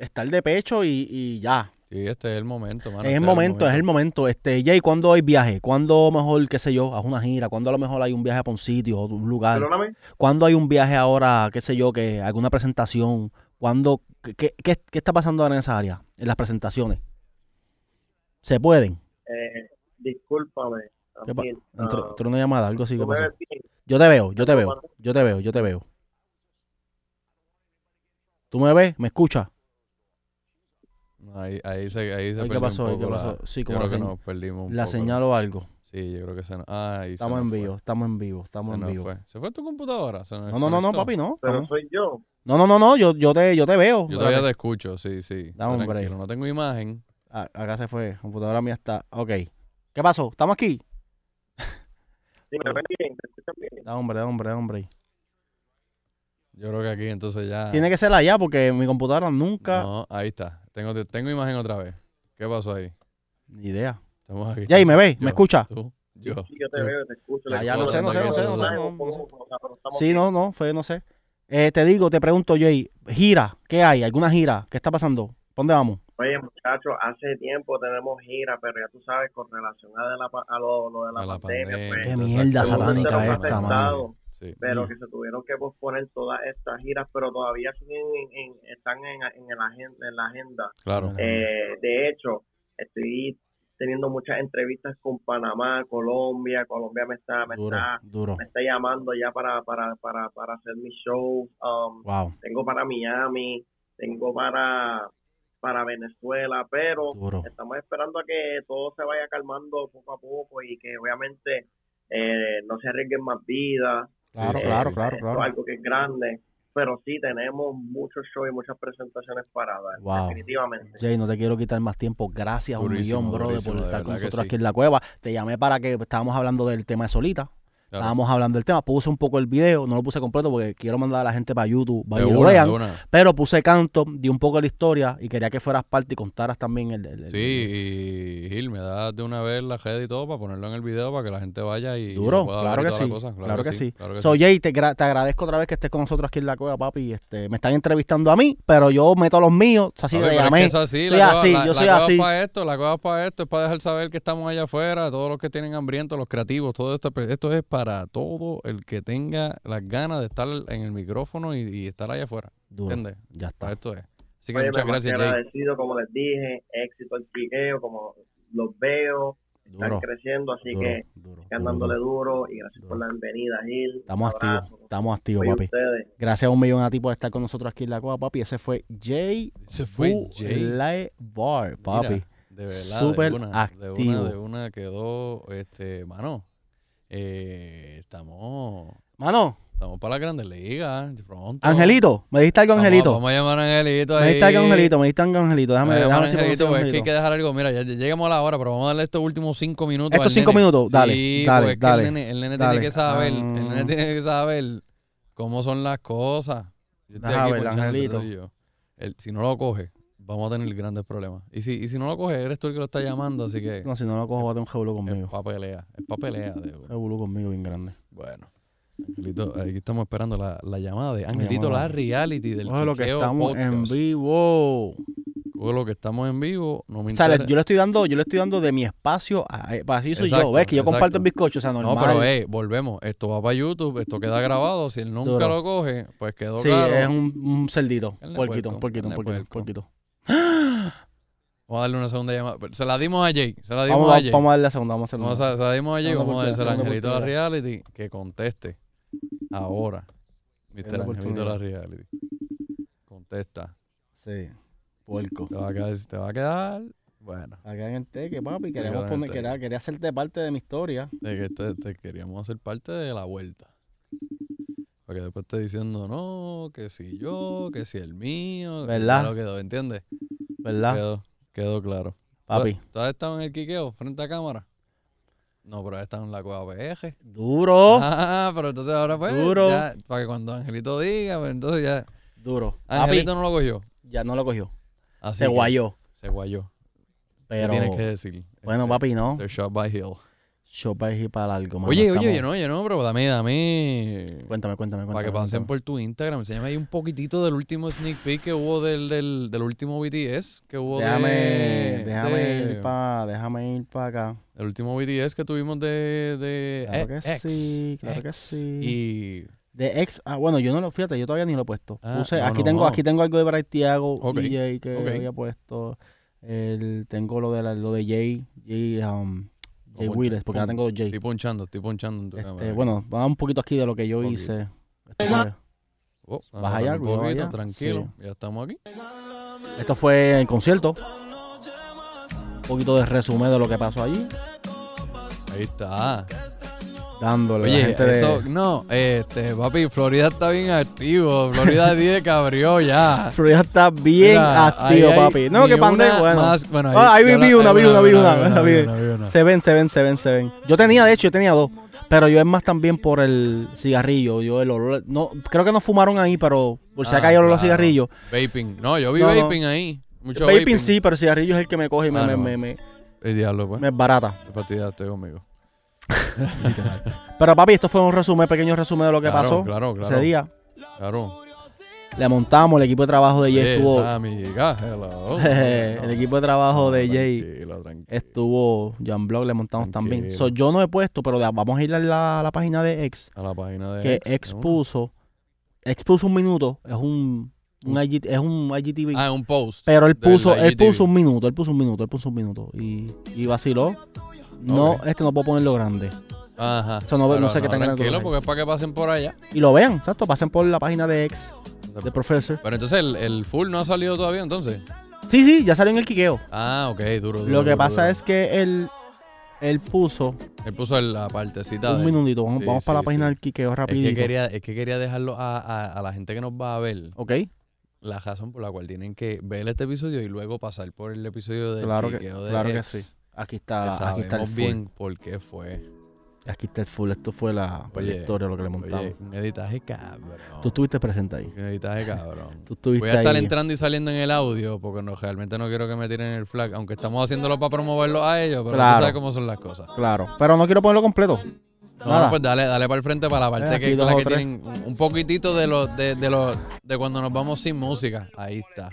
Estar de pecho y, y ya. Sí, este es el momento, mano. es este el momento, es el momento. Este, Jay, ¿cuándo hay viaje? ¿Cuándo mejor, qué sé yo, haz una gira? ¿Cuándo a lo mejor hay un viaje a un sitio o un lugar? Perdóname. ¿Cuándo hay un viaje ahora, qué sé yo, que alguna presentación? ¿Cuándo, qué, qué, qué- está pasando ahora en esa área, en las presentaciones? ¿Se pueden? Eh, discúlpame. ¿Qué pa- también, Entró, ah, entró una llamada, algo así que ¿tú me pasó. Yo te veo, yo te veo, yo te veo, yo te veo. ¿Tú me ves? ¿Me escuchas? Ahí, ahí se, ahí se ¿qué perdió pasó? un Ay, ¿qué poco la- pasó? Sí, como creo que nos perdimos un La poco. señal o algo. Sí, yo creo que se nos... Ah, ahí se Estamos nos en fue. vivo, estamos en vivo, estamos Se en vivo. fue. ¿Se fue tu computadora? ¿Se nos No, no, no, no, papi, no. Pero soy yo. No, no, no, no, yo, yo te, yo te veo. Yo todavía te escucho, sí, sí. Da un break. No tengo imagen. Ah, acá se fue, computadora mía está. Ok. ¿Qué pasó? ¿Estamos aquí? Sí, me ven bien. Da hombre, da hombre, da hombre. Yo creo que aquí entonces ya... Tiene que ser allá porque mi computadora nunca. No, ahí está. Tengo, tengo imagen otra vez. ¿Qué pasó ahí? Ni idea. Estamos aquí. Jay, ¿me ves? ¿Me escucha? Tú, yo. Sí, yo te yo- veo, te escucho. Ya, le ya, no sé, no sé, no sé, no sé, Sí, no, no, fue, no sé. Eh, te digo, te pregunto, Jay, gira, ¿qué hay? ¿Alguna gira? ¿Qué está pasando? ¿Pa' ¿Dónde vamos? Oye, muchachos, hace tiempo tenemos gira, pero ya tú sabes, con relación a, de la, pa- a lo, lo de la, A la pandemia, pandemia, pues, Qué mierda satánica esta, mano. Sí. pero Sí. que se tuvieron que posponer todas estas giras, pero todavía siguen en, en- están en, en, el agenda, en la agenda. Claro. Eh, de hecho, estoy teniendo muchas entrevistas con Panamá, Colombia, Colombia me está, me Duro, está, duro. me está llamando ya para, para, para, para hacer mi show. Um, Wow, tengo para Miami, tengo para, para Venezuela, pero duro. estamos esperando a que todo se vaya calmando poco a poco y que obviamente eh, no se arriesguen más vidas. Claro, sí, claro, sí. claro, es claro. algo que es grande, pero sí tenemos muchos shows y muchas presentaciones para dar, Wow. definitivamente. Jay, no te quiero quitar más tiempo. Gracias un millón, brother, por estar con nosotros sí. aquí en la cueva. Te llamé para que estábamos hablando del tema de Solita. Estábamos hablando del tema. Puse un poco el video, no lo puse completo porque quiero mandar a la gente para YouTube, para De que lo de vean. Pero puse canto, di un poco de la historia y quería que fueras parte y contaras también el. el- el- Sí, y Gil, me das de una vez la red y todo para ponerlo en el video para que la gente vaya y Duro, pueda claro ver que sí, cosa. claro que sí. claro que So, sí. Jay, te, te agradezco otra vez que estés con nosotros aquí en la cueva, papi. Este, me están entrevistando a mí, pero yo meto los míos. O sea, así es llamé. que es así, Soy la así, la- yo soy así. es para esto, la cueva es para esto, es para dejar saber que estamos allá afuera, todos los que tienen hambrientos, los creativos, todo esto, pues, esto es para todo el que tenga las ganas de estar en el micrófono y, y estar allá afuera, Duro, ¿entiendes? ya Para está. esto es. Así que Oye, muchas gracias, Jay. agradecido, como les dije, éxito el chiqueo, como los veo, están Duro, creciendo, así duro, que duro, duro, dándole duro. duro y gracias por la bienvenida, Gil. Estamos activos, estamos activos, papi. ustedes, Gracias a un millón a ti por estar con nosotros aquí en la cueva, papi. Ese fue Jay Se fue Jay. Light Bar, papi. Mira, de verdad, súper de una, de una, activo. de una quedó, este, mano, eh, estamos, Mano, estamos para la Grandes Ligas, pronto. Angelito, me dijiste algo, Angelito. Vamos, a llamar a Angelito ahí. me dijiste algo, Angelito, me dijiste algo, Angelito. Déjame, déjame a ver si Angelito, pues, es que hay Angelito. que dejar algo. Mira, ya, ya llegamos a la hora, pero vamos a darle estos últimos cinco minutos. Estos al cinco nene. minutos, dale, Sí, dale, porque es que dale, el nene, el nene dale. tiene que saber, el Ah. nene tiene que saber cómo son las cosas. Yo estoy aquí ver, Angelito. El- si no lo coge, vamos a tener grandes problemas. Y si, y si no lo coge, eres tú el que lo está llamando, así que No, si no lo cojo, va a tener un jebulo es conmigo. pa' pelea, es pa' pelea. Jebulo conmigo bien grande. Bueno. Angelito, aquí estamos esperando la, la llamada de Angelito, la reality del Oye, lo que estamos en vivo. Oye, lo que estamos en vivo, no me O sea, le- yo le estoy dando, yo le estoy dando de mi espacio, a, a- así soy yo, ves que yo comparto el bizcocho, o sea, normal. No, pero eh, volvemos. Esto va para YouTube, esto queda grabado. Si él nunca Duro. lo coge, pues quedó sí, claro. es un, un cerdito, Carne de porquito, puerco, Vamos a darle una segunda llamada. Se la dimos a Jay. Se la dimos Vamos, a Jay. vamos a darle la segunda, vamos a hacerlo. Vamos a- se la dimos a Jay. Vamos a dársela a oportunidad, Angelito de la Reality. Que conteste ahora. Mr. Angelito de la. Reality. Contesta. Sí, puerco. Te va a quedar. Te va a quedar bueno, Acá en el teque, papi, el poner, quería, quería hacerte parte de mi historia. de que te, te queríamos hacer parte de la vuelta. Para que después esté diciendo, no, que si yo, que si el mío. ¿Verdad? lo quedó, ¿entiendes? ¿Verdad? Quedó, quedó claro. Papi, ¿Tú, has estado en el quiqueo frente a cámara? No, pero has estado en la cueva PG. duro, Ah, pero entonces ahora pues, Duro. ya, para que cuando Angelito diga, pues entonces ya. duro. Papi, Angelito no lo cogió. ya no lo cogió. Así Se guayó. Se guayó. ¿Qué Pero, tienes que decir? bueno, Este, papi, no. The shot by Hill. Yo para ir para largo, mano. Oye, oye, Estamos- oye, no, oye, no, pero dame, dame. Cuéntame, cuéntame, cuéntame. Para que pasen por tu Instagram, enséñame ahí un poquitito del último sneak peek que hubo del, del, del último BTS que hubo Déjame, de... déjame de- ir para, déjame ir para acá. El último BTS que tuvimos de... de Claro que X, sí, claro que sí. Y... De ex, ah, bueno, yo no lo, fíjate, yo todavía ni lo he puesto. Ah, Puse- no, aquí no. tengo, aquí tengo algo de Bright Thiago, Ok, DJ que había puesto. El, tengo lo de la- lo de Jay, Jay, um, Jay Willis, porque ya tengo Jay. Estoy ponchando, estoy ponchando en tu Este, cámara. bueno, vamos un poquito aquí de lo que yo hice. Esto fue, Oh, a allá, un cuidado poquito, allá. tranquilo. Ya estamos aquí. esto fue el concierto. Un poquito de resumen de lo que pasó allí. Ahí está. Dándole a la Oye, de- eso, no, este, papi, Florida está bien activo. Florida (laughs) 10 que abrió ya. Florida está bien Mira, activo, hay papi. No, que pandé, una bueno. más- bueno, Ah, ahí ya vi una, vi una, vi una, vi. Se ven, se ven, se ven, se ven. Yo tenía, de hecho, yo tenía dos. Pero yo es más también por el cigarrillo. Yo el olor. No, creo que no fumaron ahí, pero por si Ah, ha caído los cigarrillos. Vaping. No, yo vi No, no. vaping ahí. Mucho Vaping, vaping. sí, pero el cigarrillo es el que me coge y me, Ah, me, no. me, me, El diablo, pues. me barata. Qué fastidiaste conmigo. (laughs) Pero papi, esto fue un resumen, pequeño resumen de lo que Claro, pasó claro, claro. ese día. Claro. Le montamos, el equipo de trabajo de Jay estuvo. esa amiga, hello. (laughs) el equipo de trabajo de Jay Tranquilo, tranquilo. estuvo. Jan Blog le montamos también. So, yo no he puesto, pero vamos a ir a la, a la página de X. A la página de que X, de una. expuso, expuso un minuto, es un, un IG es un IGTV, Ah, un post. pero él puso, él puso un minuto, él puso un minuto, él puso un minuto y, y vaciló. No, Ok. este no puedo ponerlo grande. Ajá. Eso no- no sé qué tan grande Tranquilo, porque es para que pasen por allá. Y lo vean, exacto, pasen por la página de X, de Professor. Pero entonces el, el full no ha salido todavía, entonces. Sí, sí, ya salió en el quiqueo. Ah, ok, duro, duro. Lo que duro, pasa duro. es que él, él puso Él puso la partecita. un de- minutito, vamos, Sí, vamos para sí, la página del quiqueo Es rapidito. que, quería, es que quería dejarlo a, a- a la gente que nos va a ver Ok, la razón por la cual tienen que ver este episodio y luego pasar por el episodio del claro que, de claro que X, sí. Aquí está, la- aquí está el full. bien por qué fue. Aquí está el full. Esto fue la, la Oye, historia, lo que le montamos. Oye, un editaje cabrón. Tú estuviste presente ahí. Un editaje cabrón. Tú estuviste Voy a estar ahí. entrando y saliendo en el audio porque no, realmente no quiero que me tiren el flag, aunque estamos haciéndolo para promoverlo a ellos, pero Claro. tú sabes cómo son las cosas. Claro. Pero no quiero ponerlo completo. No, pues dale, dale para el frente para la parte Eh, aquí que, la que tienen un- un poquitito de lo, de, de lo, de cuando nos vamos sin música. Ahí está.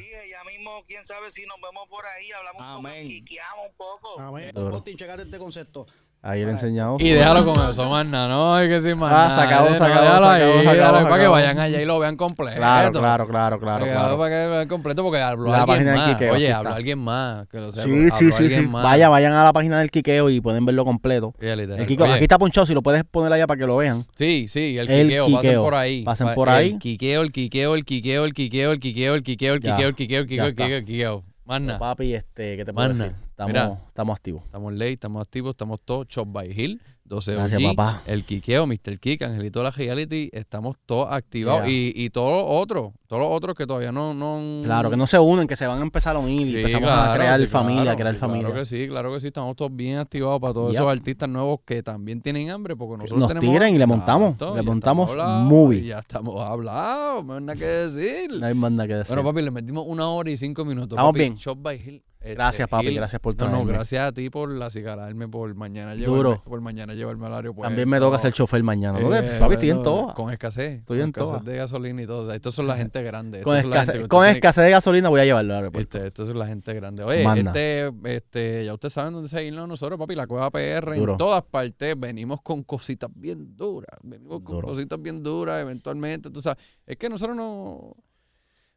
Quién sabe si nos vemos por ahí, hablamos un poco, Amén. quiqueamos un poco. Amén. Austin, checate este concepto. Ahí le enseñamos. Y déjalo con eso, más nada, no hay que decir más Ah, nada. se acabó, se no, acabó, déjalo se ahí, acabó, se déjalo acabó, ahí se para que acabó. vayan allá y lo vean completo. Claro, claro, claro, claro, para que vean completo porque habló La alguien página del más. Quiqueo, Oye, habló está. alguien más. Que lo sepa, Sí, sí, habló sí, alguien sí. más. Vaya, vayan a la página del Quiqueo y pueden verlo completo. Literal. El Quiqueo, Oye, aquí está ponchado, si lo puedes poner allá para que lo vean. Sí, sí, el El quiqueo, pasen quiqueo. por ahí. Pasen Pa- por ahí. El quiqueo, el quiqueo, el quiqueo, el quiqueo, el quiqueo, el quiqueo, el Ya, quiqueo, el quiqueo, el quiqueo, el quiqueo, el quiqueo. Más nada. Papi, este, ¿qué te puedo Mana, decir? Estamos, mira. estamos activos. Estamos late, estamos activos, estamos todos. Chop by Hill, 12 Gracias, OG, papá. el Quiqueo, Mr. Kick, Angelito la Reality, estamos todos activados. Yeah. Y, y todos los otros, todos los otros que todavía no... no Claro, que no se unen, que se van a empezar a unir y Sí, empezamos a crear sí, familia, claro, crear sí, familia. Claro que sí, claro que sí, estamos todos bien activados para todos esos artistas nuevos que también tienen hambre, porque nosotros nos tenemos... tiren y le montamos, Exacto, le montamos movie. Ya estamos hablados, no hay nada que decir. No hay más nada que decir. Bueno, papi, le metimos una hora y cinco minutos. Estamos papi. bien. Shop by Hill. Este, Gracias, papi, Hill. gracias por No, no, traerme. gracias a ti por acicalarme, por mañana Duro. llevarme, por mañana llevarme al aeropuerto. También me toca ser chofer mañana. ¿no? Eh, papi, estoy en todo. Con escasez. Estoy con en escasez de gasolina y todo. O sea, Estos son la gente grande. Con, escasez, gente con escasez de gasolina voy a llevarlo al aeropuerto. Este, estos son la gente grande. Oye, Manda. este, este, ya ustedes saben dónde seguirnos nosotros, papi. La Cueva PR Duro. en todas partes. Venimos con cositas bien duras. Venimos con Duro. cositas bien duras, eventualmente. Tú sabes, es que nosotros no.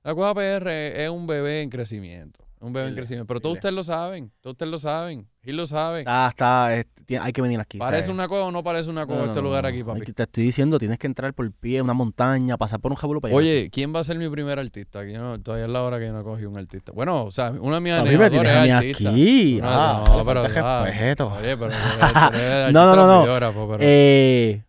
La Cueva PR es un bebé en crecimiento. Un bebé en crecimiento. Pero todos ustedes lo saben. Todos ustedes lo saben. Gil lo sabe. Está, está, es- tiene- hay que venir aquí. ¿Parece ¿sabes? una cueva o no parece una No, cueva no, este no, lugar no. aquí, Hay papi? que- Te estoy diciendo, tienes que entrar por pie, una montaña, pasar por un jabulu para llegar. Oye, ¿quién va a ser mi primer artista? Aquí no- todavía es la hora que yo no cogí un artista. Bueno, o sea, una de mis Papi, me animadores tienes es a mí artista. aquí. Una- Ah, no, le pero falta ya. respeto. Oye, pero tú eres- (laughs) tú eres No, no, no, no. artista videógrafo, pero- Eh,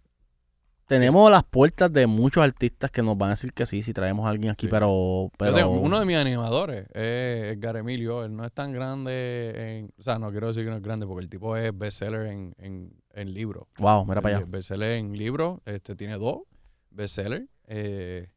tenemos las puertas de muchos artistas que nos van a decir que sí, si traemos a alguien aquí, Sí. pero... Yo pero tengo- uno de mis animadores es Edgar Emilio. Él no es tan grande en... O sea, no quiero decir que no es grande porque el tipo es bestseller en, en, en libros. Wow, mira para allá. Bestseller en libros. Este, tiene dos bestsellers. Eh,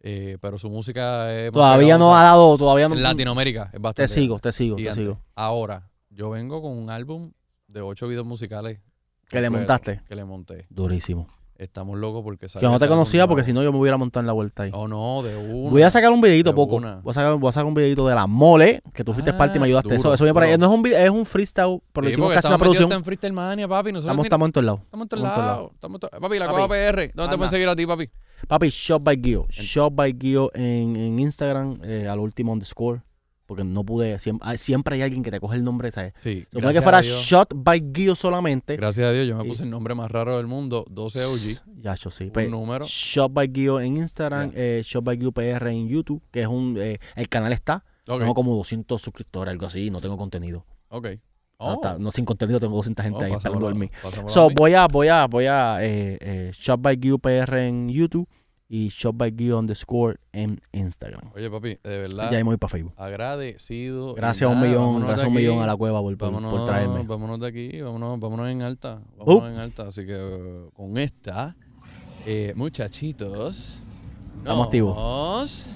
eh, pero su música es... Todavía no ha dado, todavía no... En Latinoamérica es bastante... Te sigo, te sigo, te sigo. Ahora, yo vengo con un álbum de ocho videos musicales. Que le montaste. Que le monté. Durísimo. Estamos locos porque Yo no te conocía porque si no yo me hubiera montado en la vuelta ahí. Oh, no, de uno. Voy a sacar un videito de poco. una. Voy a sacar, voy a sacar un videito de la mole, que tú fuiste Ah, parte y me ayudaste. eso, duro, eso viene por ahí. No es un video, es un freestyle, pero Sí, hicimos casi una producción. en Freestyle Mania, papi. Nosotros Estamos, estamos en todos lados. estamos en todos lados. Estamos Papi, la Papi, PR. ¿Dónde te pueden seguir a ti, papi? Papi, Shop by Gio. Shop by Gio en, en Instagram, eh, al último underscore. Porque no pude. Siempre, hay- siempre hay alguien que te coge el nombre, ¿sabes? Sí. Supone que fuera. Shot by Gio solamente. Gracias a Dios, yo me Y- puse el nombre más raro del mundo, 12 OG. Ya, yo sí. Un Pues, número. Shop by Gio en Instagram, eh, Shop by Gio PR en YouTube, que es un. eh, el canal está. Tengo como 200 suscriptores, algo así, y no tengo contenido. ok. No, Oh, está- no, sin contenido tengo 200 gente oh, ahí esperando por mí. a So, mí. voy a, voy a, voy a eh, eh, Shop by Gio PR en YouTube y Shop by Gio underscore en Instagram. Oye, papi, de verdad, Ya me voy para Facebook. agradecido. Gracias a un millón, vámonos gracias a un millón a la cueva por, Vámonos, por traerme. vámonos de aquí, vámonos, vámonos en alta. Vámonos Uh. en alta. Así que eh, con esta, eh, muchachitos, Estamos activos. nos.